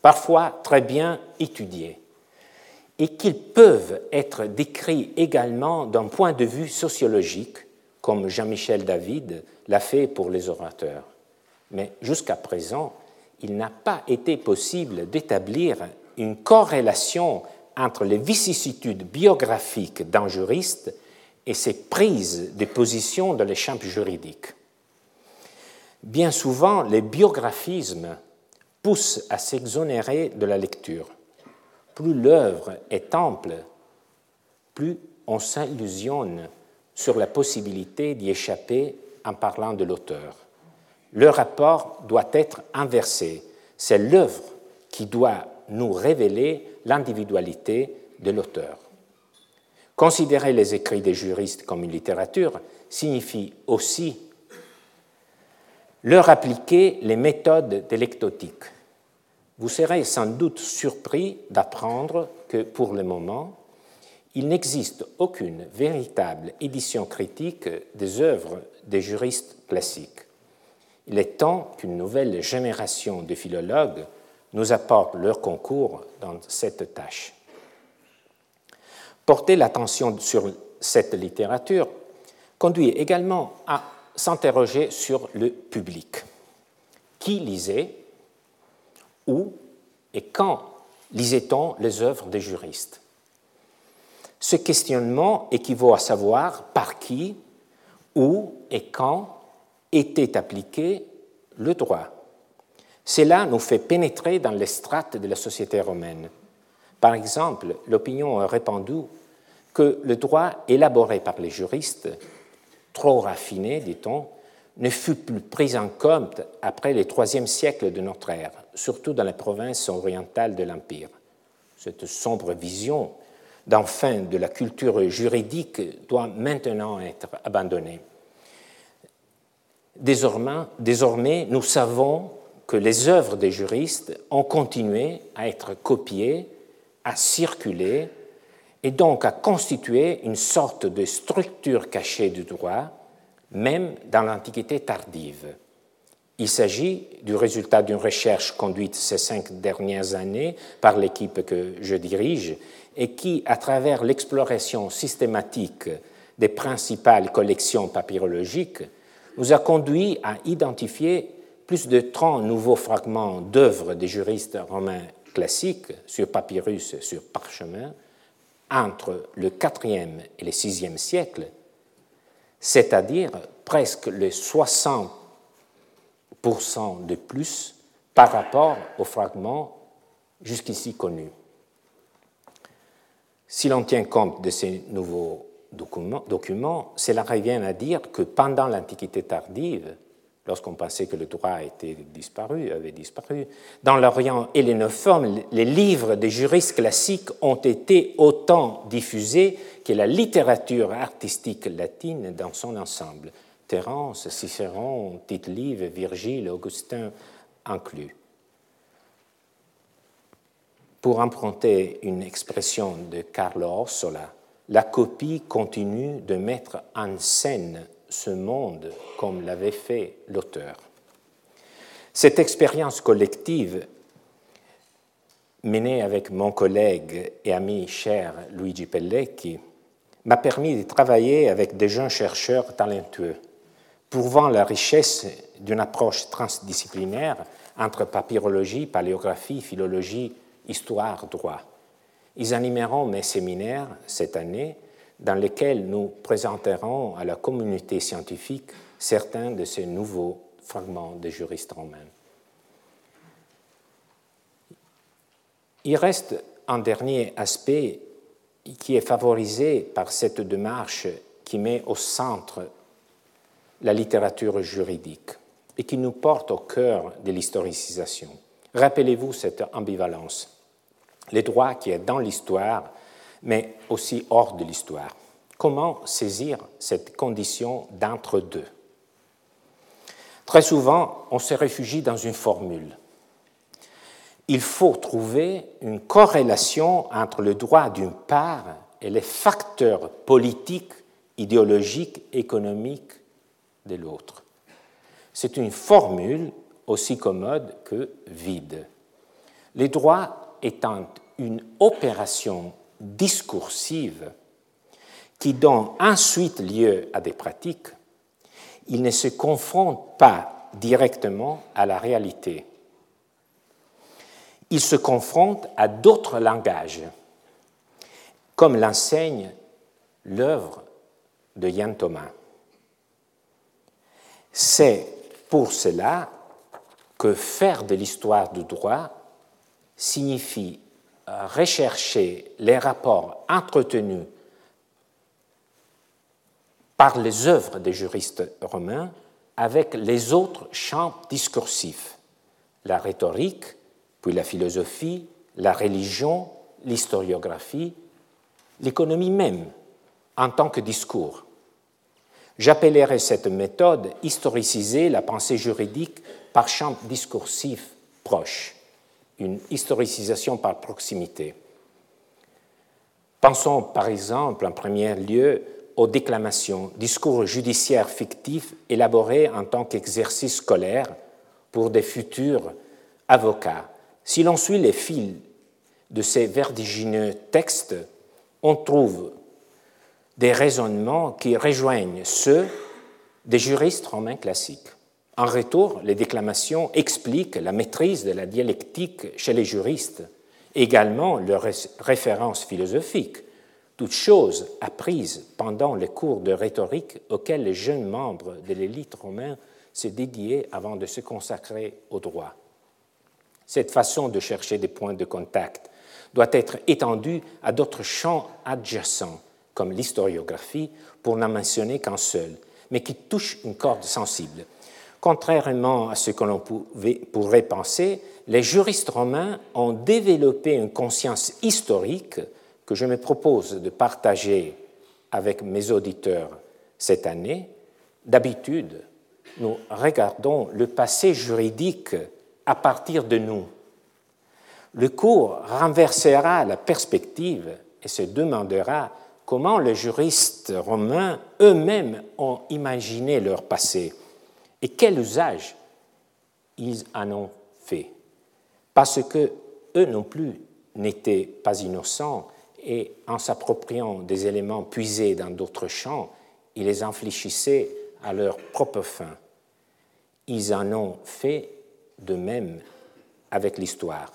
parfois très bien étudiée, et qu'ils peuvent être décrits également d'un point de vue sociologique, comme Jean-Michel David l'a fait pour les orateurs. Mais jusqu'à présent, il n'a pas été possible d'établir une corrélation entre les vicissitudes biographiques d'un juriste et ses prises de position dans les champs juridiques. Bien souvent, les biographismes poussent à s'exonérer de la lecture. Plus l'œuvre est ample, plus on s'illusionne sur la possibilité d'y échapper en parlant de l'auteur. Le rapport doit être inversé. C'est l'œuvre qui doit nous révéler l'individualité de l'auteur. Considérer les écrits des juristes comme une littérature signifie aussi leur appliquer les méthodes d'électotique. Vous serez sans doute surpris d'apprendre que pour le moment, il n'existe aucune véritable édition critique des œuvres des juristes classiques. Il est temps qu'une nouvelle génération de philologues nous apporte leur concours dans cette tâche. Porter l'attention sur cette littérature conduit également à s'interroger sur le public. Qui lisait, où et quand lisait-on les œuvres des juristes? Ce questionnement équivaut à savoir par qui, où et quand était appliqué le droit. Cela nous fait pénétrer dans les strates de la société romaine. Par exemple, l'opinion a répandu que le droit élaboré par les juristes trop raffiné, dit-on, ne fut plus pris en compte après le troisième siècle de notre ère, surtout dans les provinces orientales de l'Empire. Cette sombre vision d'enfin de la culture juridique doit maintenant être abandonnée. Désormais, nous savons que les œuvres des juristes ont continué à être copiées, à circuler et donc à constituer une sorte de structure cachée du droit, même dans l'Antiquité tardive. Il s'agit du résultat d'une recherche conduite ces cinq dernières années par l'équipe que je dirige et qui, à travers l'exploration systématique des principales collections papyrologiques, nous a conduit à identifier plus de 30 nouveaux fragments d'œuvres des juristes romains classiques sur papyrus et sur parchemin, entre le IVe et le VIe siècle, c'est-à-dire presque les 60% de plus par rapport aux fragments jusqu'ici connus. Si l'on tient compte de ces nouveaux documents, documents, cela revient à dire que pendant l'Antiquité tardive, lorsqu'on pensait que le droit disparu, avait disparu. Dans l'Orient hellénophone, les livres des juristes classiques ont été autant diffusés que la littérature artistique latine dans son ensemble, Terence, Cicéron, Tite-Live, Virgile, Augustin inclus. Pour emprunter une expression de Carlo Orsola, la copie continue de mettre en scène ce monde comme l'avait fait l'auteur. Cette expérience collective menée avec mon collègue et ami cher Luigi Pellecchi m'a permis de travailler avec des jeunes chercheurs talentueux, prouvant la richesse d'une approche transdisciplinaire entre papyrologie, paléographie, philologie, histoire, droit. Ils animeront mes séminaires cette année dans lesquels nous présenterons à la communauté scientifique certains de ces nouveaux fragments des juristes romains. Il reste un dernier aspect qui est favorisé par cette démarche qui met au centre la littérature juridique et qui nous porte au cœur de l'historicisation. Rappelez-vous cette ambivalence. Le droit qui est dans l'histoire, mais aussi hors de l'histoire. Comment saisir cette condition d'entre-deux? Très souvent, on se réfugie dans une formule il faut trouver une corrélation entre le droit d'une part et les facteurs politiques, idéologiques, économiques de l'autre. C'est une formule aussi commode que vide. Les droits étant une opération discursive qui donne ensuite lieu à des pratiques, ils ne se confrontent pas directement à la réalité il se confronte à d'autres langages, comme l'enseigne l'œuvre de Yann Thomas. C'est pour cela que faire de l'histoire du droit signifie rechercher les rapports entretenus par les œuvres des juristes romains avec les autres champs discursifs, la rhétorique, puis la philosophie, la religion, l'historiographie, l'économie même, en tant que discours. J'appellerai cette méthode historiciser la pensée juridique par champ discursif proche, une historicisation par proximité. Pensons par exemple en premier lieu aux déclamations, discours judiciaires fictifs élaborés en tant qu'exercice scolaire pour des futurs avocats si l'on suit les fils de ces vertigineux textes, on trouve des raisonnements qui rejoignent ceux des juristes romains classiques. En retour, les déclamations expliquent la maîtrise de la dialectique chez les juristes, également leurs références philosophiques, toutes choses apprises pendant les cours de rhétorique auxquels les jeunes membres de l'élite romaine se dédiaient avant de se consacrer au droit. Cette façon de chercher des points de contact doit être étendue à d'autres champs adjacents, comme l'historiographie, pour n'en mentionner qu'un seul, mais qui touche une corde sensible. Contrairement à ce que l'on pourrait penser, les juristes romains ont développé une conscience historique que je me propose de partager avec mes auditeurs cette année. D'habitude, nous regardons le passé juridique à partir de nous. Le cours renversera la perspective et se demandera comment les juristes romains eux-mêmes ont imaginé leur passé et quel usage ils en ont fait. Parce que eux non plus n'étaient pas innocents et en s'appropriant des éléments puisés dans d'autres champs, ils les infléchissaient à leur propre fin. Ils en ont fait de même avec l'histoire.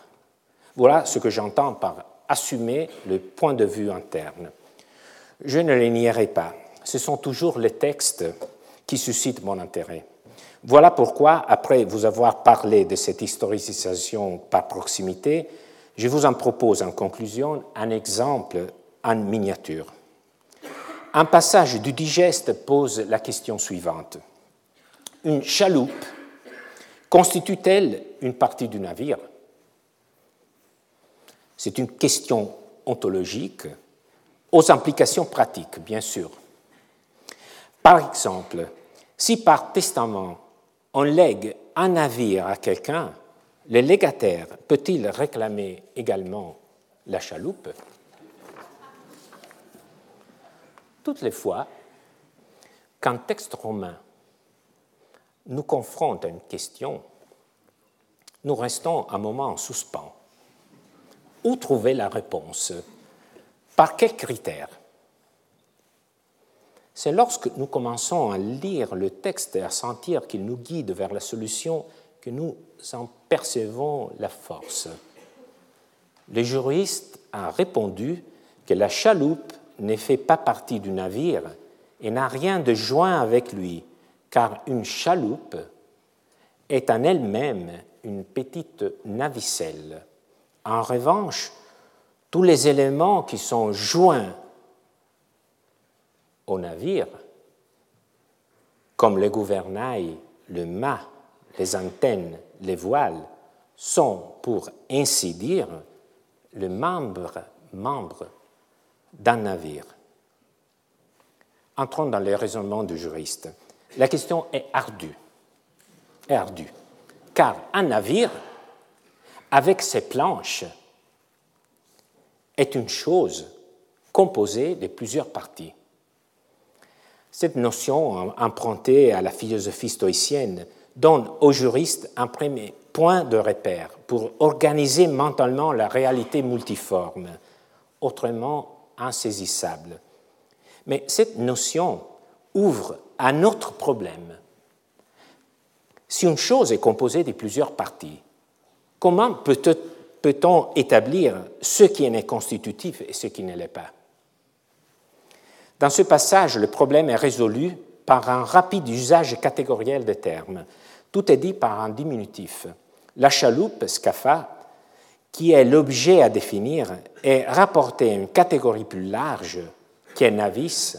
Voilà ce que j'entends par assumer le point de vue interne. Je ne les nierai pas. Ce sont toujours les textes qui suscitent mon intérêt. Voilà pourquoi, après vous avoir parlé de cette historicisation par proximité, je vous en propose en conclusion un exemple en miniature. Un passage du digeste pose la question suivante. Une chaloupe Constitue-t-elle une partie du navire? C'est une question ontologique aux implications pratiques, bien sûr. Par exemple, si par testament on lègue un navire à quelqu'un, le légataire peut-il réclamer également la chaloupe? Toutes les fois qu'un texte romain nous confronte à une question, nous restons un moment en suspens. Où trouver la réponse? Par quels critères C'est lorsque nous commençons à lire le texte et à sentir qu'il nous guide vers la solution que nous en percevons la force. Le juriste a répondu que la chaloupe ne fait pas partie du navire et n'a rien de joint avec lui, car une chaloupe est en elle-même une petite navicelle. En revanche, tous les éléments qui sont joints au navire, comme le gouvernail, le mât, les antennes, les voiles, sont, pour ainsi dire, le membre, membre d'un navire. Entrons dans les raisonnements du juriste. La question. Est ardue. Car un navire, avec ses planches, est une chose composée de plusieurs parties. Cette notion empruntée à la philosophie stoïcienne donne aux juristes un premier point de repère pour organiser mentalement la réalité multiforme, autrement insaisissable. Mais cette notion ouvre un autre problème. Si une chose est composée de plusieurs parties, comment peut-on établir ce qui en est constitutif et ce qui ne l'est pas? Dans ce passage, le problème est résolu par un rapide usage catégoriel des termes. Tout est dit par un diminutif. La chaloupe, scapha, qui est l'objet à définir, est rapporté à une catégorie plus large qui est navis,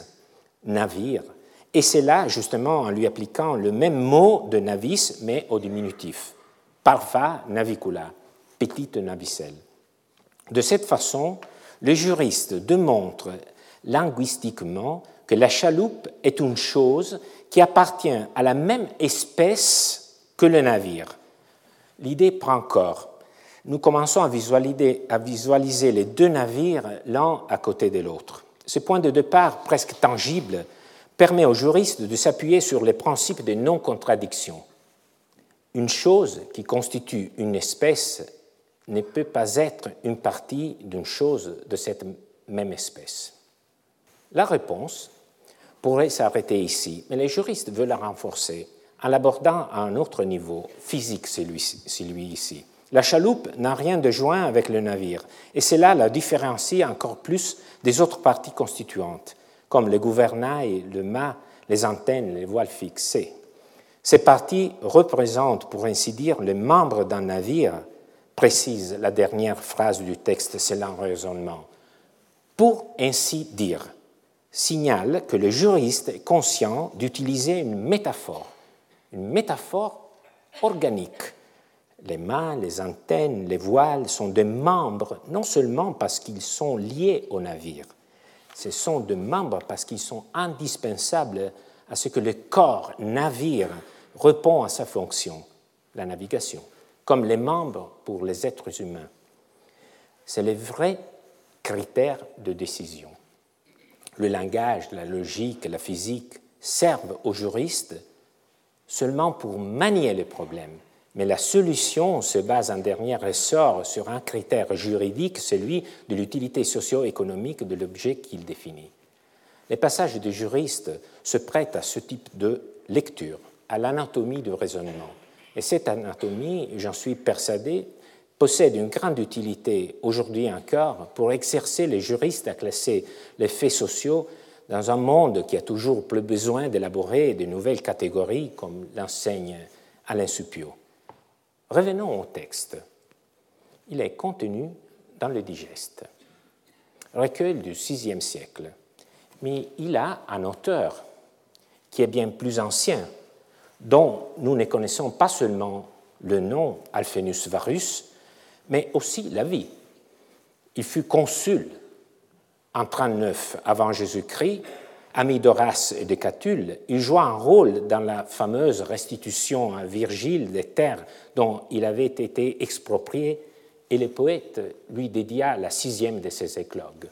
navire, et c'est là justement en lui appliquant le même mot de navis mais au diminutif. Parva navicula, petite navicelle. De cette façon, le juriste démontre linguistiquement que la chaloupe est une chose qui appartient à la même espèce que le navire. L'idée prend corps. Nous commençons à visualiser, les deux navires l'un à côté de l'autre. Ce point de départ presque tangible permet aux juristes de s'appuyer sur les principes de non-contradiction. Une chose qui constitue une espèce ne peut pas être une partie d'une chose de cette même espèce. La réponse pourrait s'arrêter ici, mais les juristes veulent la renforcer en l'abordant à un autre niveau, physique celui, ici. La chaloupe n'a rien de joint avec le navire, et cela la différencie encore plus des autres parties constituantes, comme le gouvernail, le mât, les antennes, les voiles fixées. Ces parties représentent, pour ainsi dire, les membres d'un navire, précise la dernière phrase du texte, c'est raisonnement. Pour ainsi dire, signale que le juriste est conscient d'utiliser une métaphore, une métaphore organique. Les mains, les antennes, les voiles sont des membres, non seulement parce qu'ils sont liés au navire, ce sont des membres parce qu'ils sont indispensables à ce que le corps navire répond à sa fonction, la navigation, comme les membres pour les êtres humains. C'est le vrai critère de décision le langage, la logique, la physique servent aux juristes seulement pour manier les problèmes. Mais la solution se base en dernier ressort sur un critère juridique, celui de l'utilité socio-économique de l'objet qu'il définit. Les passages des juristes se prêtent à ce type de lecture, à l'anatomie du raisonnement. Et cette anatomie, j'en suis persuadé, possède une grande utilité aujourd'hui encore pour exercer les juristes à classer les faits sociaux dans un monde qui a toujours plus besoin d'élaborer de nouvelles catégories, comme l'enseigne Alain Supio. Revenons au texte. Il est contenu dans le digeste, recueil du VIe siècle, mais il a un auteur qui est bien plus ancien, dont nous ne connaissons pas seulement le nom Alphénus Varus, mais aussi la vie. Il fut consul en 39 avant Jésus-Christ, ami d'Horace et de Catulle. Il joua un rôle dans la fameuse restitution à Virgile des terres dont il avait été exproprié, et le poète lui dédia la sixième de ses éclogues.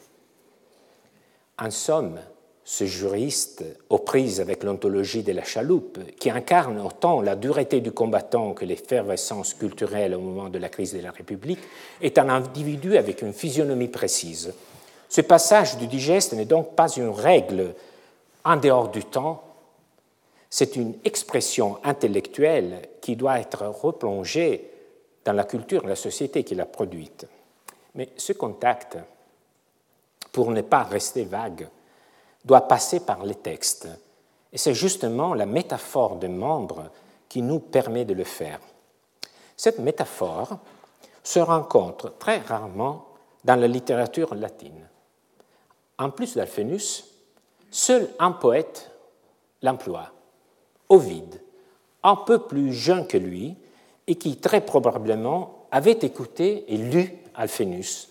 En somme, ce juriste, aux prises avec l'ontologie de la chaloupe, qui incarne autant la dureté du combattant que l'effervescence culturelle au moment de la crise de la République, est un individu avec une physionomie précise. Ce passage du digeste n'est donc pas une règle en dehors du temps, c'est une expression intellectuelle qui doit être replongée dans la culture la société qui l'a produite. Mais ce contact pour ne pas rester vague, doit passer par les textes. Et c'est justement la métaphore de membre qui nous permet de le faire. Cette métaphore se rencontre très rarement dans la littérature latine. En plus d'Alphénus, seul un poète l'emploie, Ovide, un peu plus jeune que lui, et qui très probablement avait écouté et lu Alphénus,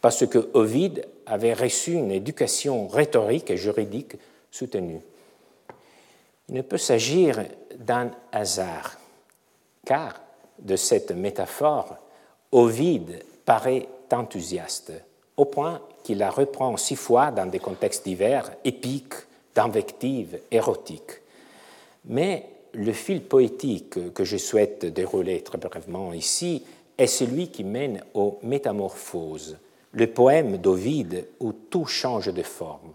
parce que Ovide avait reçu une éducation rhétorique et juridique soutenue. Il ne peut s'agir d'un hasard, car de cette métaphore, Ovide paraît enthousiaste, au point qu'il la reprend six fois dans des contextes divers, épiques, d'invectives, érotiques. Mais le fil poétique que je souhaite dérouler très brièvement ici est celui qui mène aux métamorphoses, le poème d'Ovide où tout change de forme.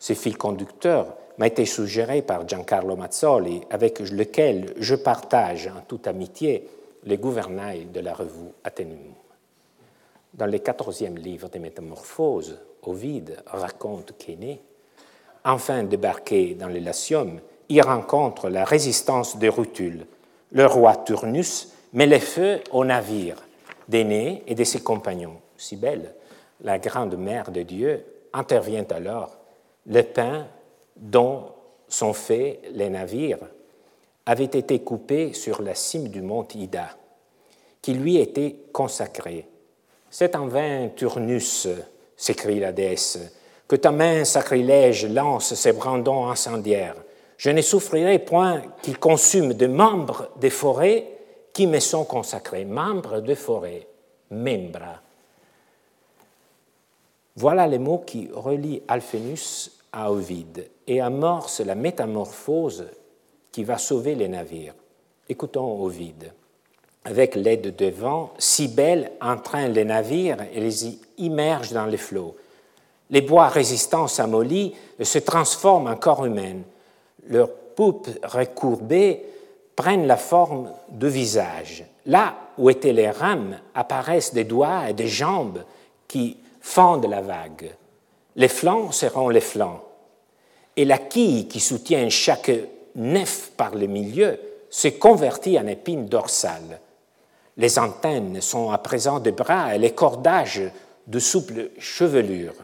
Ce fil conducteur m'a été suggéré par Giancarlo Mazzoli, avec lequel je partage en toute amitié les gouvernails de la revue Athénum. Dans le quatorzième livre des Métamorphoses, Ovide raconte qu'Aîné, enfin débarqué dans les Latium, il rencontre la résistance de Rutule. Le roi Turnus met le feu au navire d'Aîné et de ses compagnons. Cybèle, la grande mère de Dieu, intervient alors. Le pain dont sont faits les navires avait été coupé sur la cime du mont Ida, qui lui était consacré. C'est en vain, Turnus, s'écrie la déesse, que ta main sacrilège lance ses brandons incendiaires. Je ne souffrirai point qu'ils consument de membres des forêts qui me sont consacrés. Membres de forêt, membra. Voilà les mots qui relient Alphénus à Ovide et amorcent la métamorphose qui va sauver les navires. Écoutons Ovide. Avec l'aide de vent, Cybèle entraîne les navires et les immerge dans les flots. Les bois résistants s'amollient et se transforment en corps humain. Leurs poupes recourbées prennent la forme de visages. Là où étaient les rames apparaissent des doigts et des jambes qui fendent la vague. Les flancs seront les flancs. Et la quille qui soutient chaque nef par le milieu se convertit en épine dorsale. Les antennes sont à présent des bras et les cordages de souples chevelures.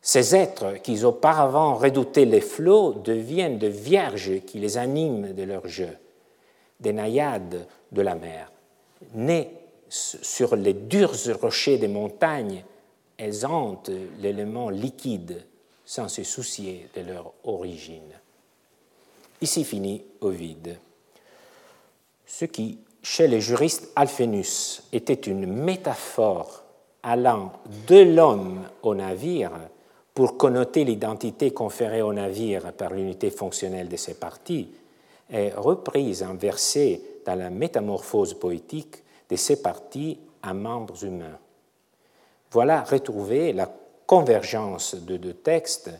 Ces êtres qui auparavant redoutaient les flots deviennent de vierges qui les animent de leur jeu, des naïades de la mer. Nées sur les durs rochers des montagnes, elles hantent l'élément liquide sans se soucier de leur origine. Ici finit Ovide. Ce qui chez les juristes Alphénus était une métaphore allant de l'homme au navire pour connoter l'identité conférée au navire par l'unité fonctionnelle de ses parties, est reprise en verset dans la métamorphose poétique de ces parties à membres humains. Voilà retrouver la convergence de deux textes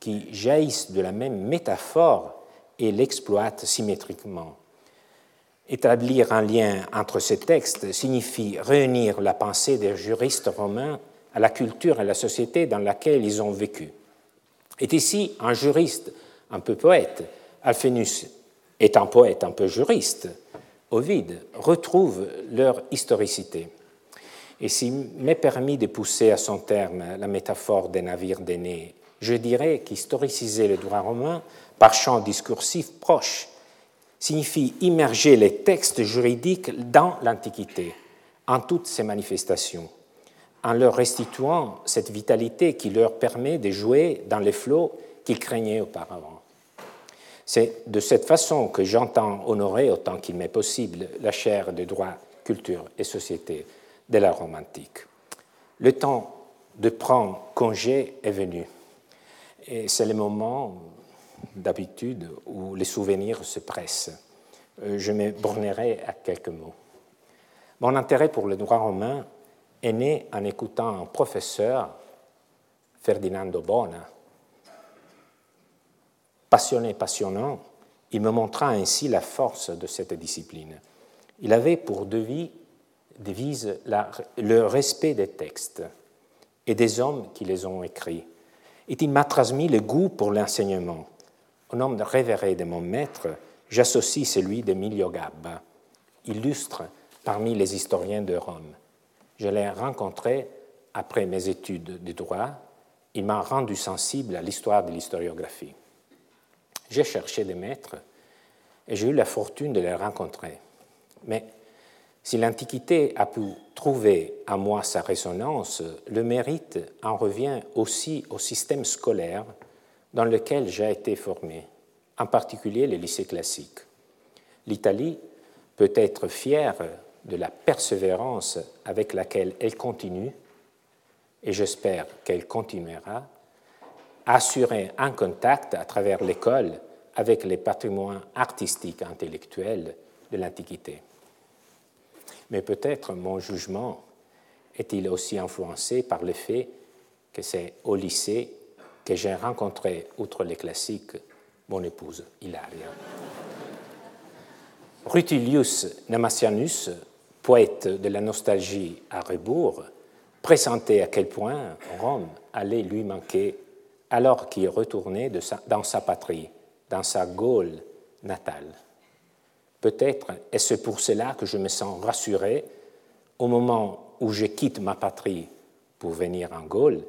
qui jaillissent de la même métaphore et l'exploitent symétriquement. Établir un lien entre ces textes signifie réunir la pensée des juristes romains à la culture et à la société dans laquelle ils ont vécu. Et ici un juriste un peu poète, Alphénus est un poète un peu juriste, Ovide, retrouve leur historicité. Et s'il m'est permis de pousser à son terme la métaphore des navires d'aînés, je dirais qu'historiciser le droit romain par champ discursif proche signifie immerger les textes juridiques dans l'Antiquité, en toutes ses manifestations, en leur restituant cette vitalité qui leur permet de jouer dans les flots qu'ils craignaient auparavant. C'est de cette façon que j'entends honorer autant qu'il m'est possible la chaire de droit, culture et société de la Rome antique. Le temps de prendre congé est venu. Et c'est le moment d'habitude où les souvenirs se pressent. Euh, je me bornerai à quelques mots. Mon intérêt pour le droit romain est né en écoutant un professeur, Ferdinando Bona. Passionné, passionnant, il me montra ainsi la force de cette discipline. Il avait pour devise le respect des textes et des hommes qui les ont écrits. Et il m'a transmis le goût pour l'enseignement. Au nom de révéré de mon maître, j'associe celui d'Emilio Gabba, illustre parmi les historiens de Rome. Je l'ai rencontré après mes études de droit. Il m'a rendu sensible à l'histoire de l'historiographie. J'ai cherché des maîtres et j'ai eu la fortune de les rencontrer. Mais si l'Antiquité a pu trouver à moi sa résonance, le mérite en revient aussi au système scolaire dans lequel j'ai été formé, en particulier les lycées classiques. L'Italie peut être fière de la persévérance avec laquelle elle continue, et j'espère qu'elle continuera, à assurer un contact à travers l'école avec les patrimoines artistiques et intellectuels de l'Antiquité. Mais peut-être mon jugement est-il aussi influencé par le fait que c'est au lycée que j'ai rencontré, outre les classiques, mon épouse Hilaria. Rutilius Namasianus, poète de la nostalgie à rebours, pressentait à quel point Rome allait lui manquer alors qu'il retournait dans sa patrie, dans sa Gaule natale. Peut-être est-ce pour cela que je me sens rassuré au moment où je quitte ma patrie pour venir en Gaule.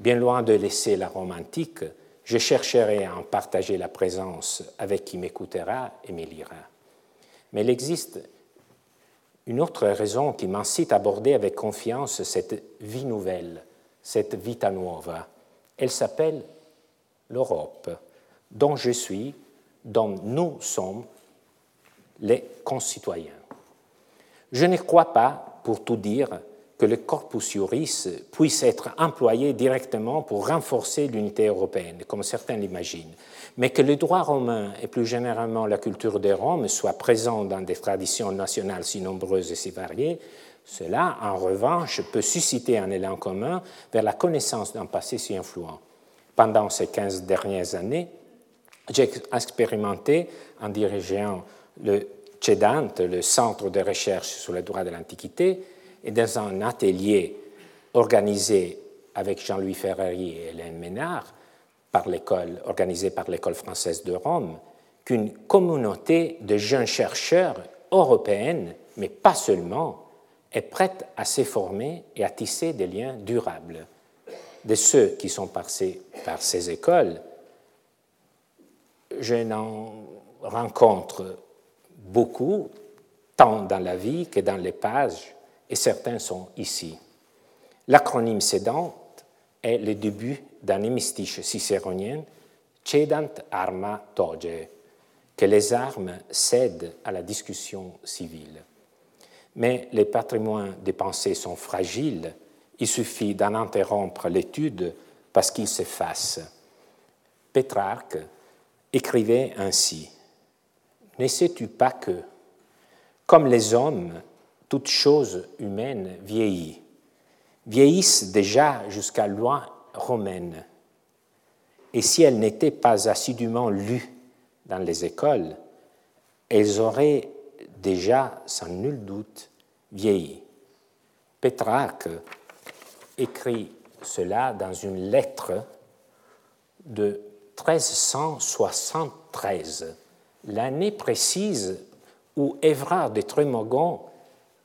Bien loin de laisser la Rome antique, je chercherai à en partager la présence avec qui m'écoutera et me lira. Mais il existe une autre raison qui m'incite à aborder avec confiance cette vie nouvelle, cette vita nuova. Elle s'appelle l'Europe, dont je suis, dont nous sommes les concitoyens. Je ne crois pas, pour tout dire, que le corpus juris puisse être employé directement pour renforcer l'unité européenne, comme certains l'imaginent, mais que le droit romain et plus généralement la culture de Rome soient présents dans des traditions nationales si nombreuses et si variées, cela, en revanche, peut susciter un élan commun vers la connaissance d'un passé si influent. Pendant ces 15 dernières années, j'ai expérimenté en dirigeant le CEDANT, le Centre de recherche sur le droit de l'Antiquité, et dans un atelier organisé avec Jean-Louis Ferrari et Hélène Ménard, par l'école, organisé par l'École française de Rome, qu'une communauté de jeunes chercheurs européennes, mais pas seulement, est prête à se former et à tisser des liens durables. De ceux qui sont passés par ces écoles, je n'en rencontre beaucoup, tant dans la vie que dans les pages, et certains sont ici. L'acronyme cédante est le début d'un hémistiche cicéronien, cedant arma toge, que les armes cèdent à la discussion civile. Mais les patrimoines des pensées sont fragiles, il suffit d'en interrompre l'étude parce qu'ils s'effacent. Pétrarque écrivait ainsi ne sais-tu pas que, comme les hommes, toute chose humaine vieillit, vieillissent déjà jusqu'à loi romaine? Et si elles n'étaient pas assidûment lues dans les écoles, elles auraient déjà, sans nul doute, vieilli. Pétrarque écrit cela dans une lettre de 1373 l'année précise où Évrard de Trémogon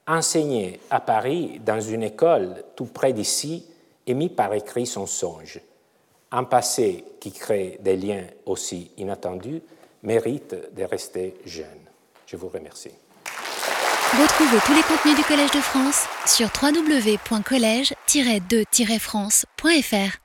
enseignait à Paris dans une école tout près d'ici et mit par écrit son songe. Un passé qui crée des liens aussi inattendus mérite de rester jeune. Je vous remercie. Retrouvez tous les contenus du Collège de France sur www.colège-2-france.fr.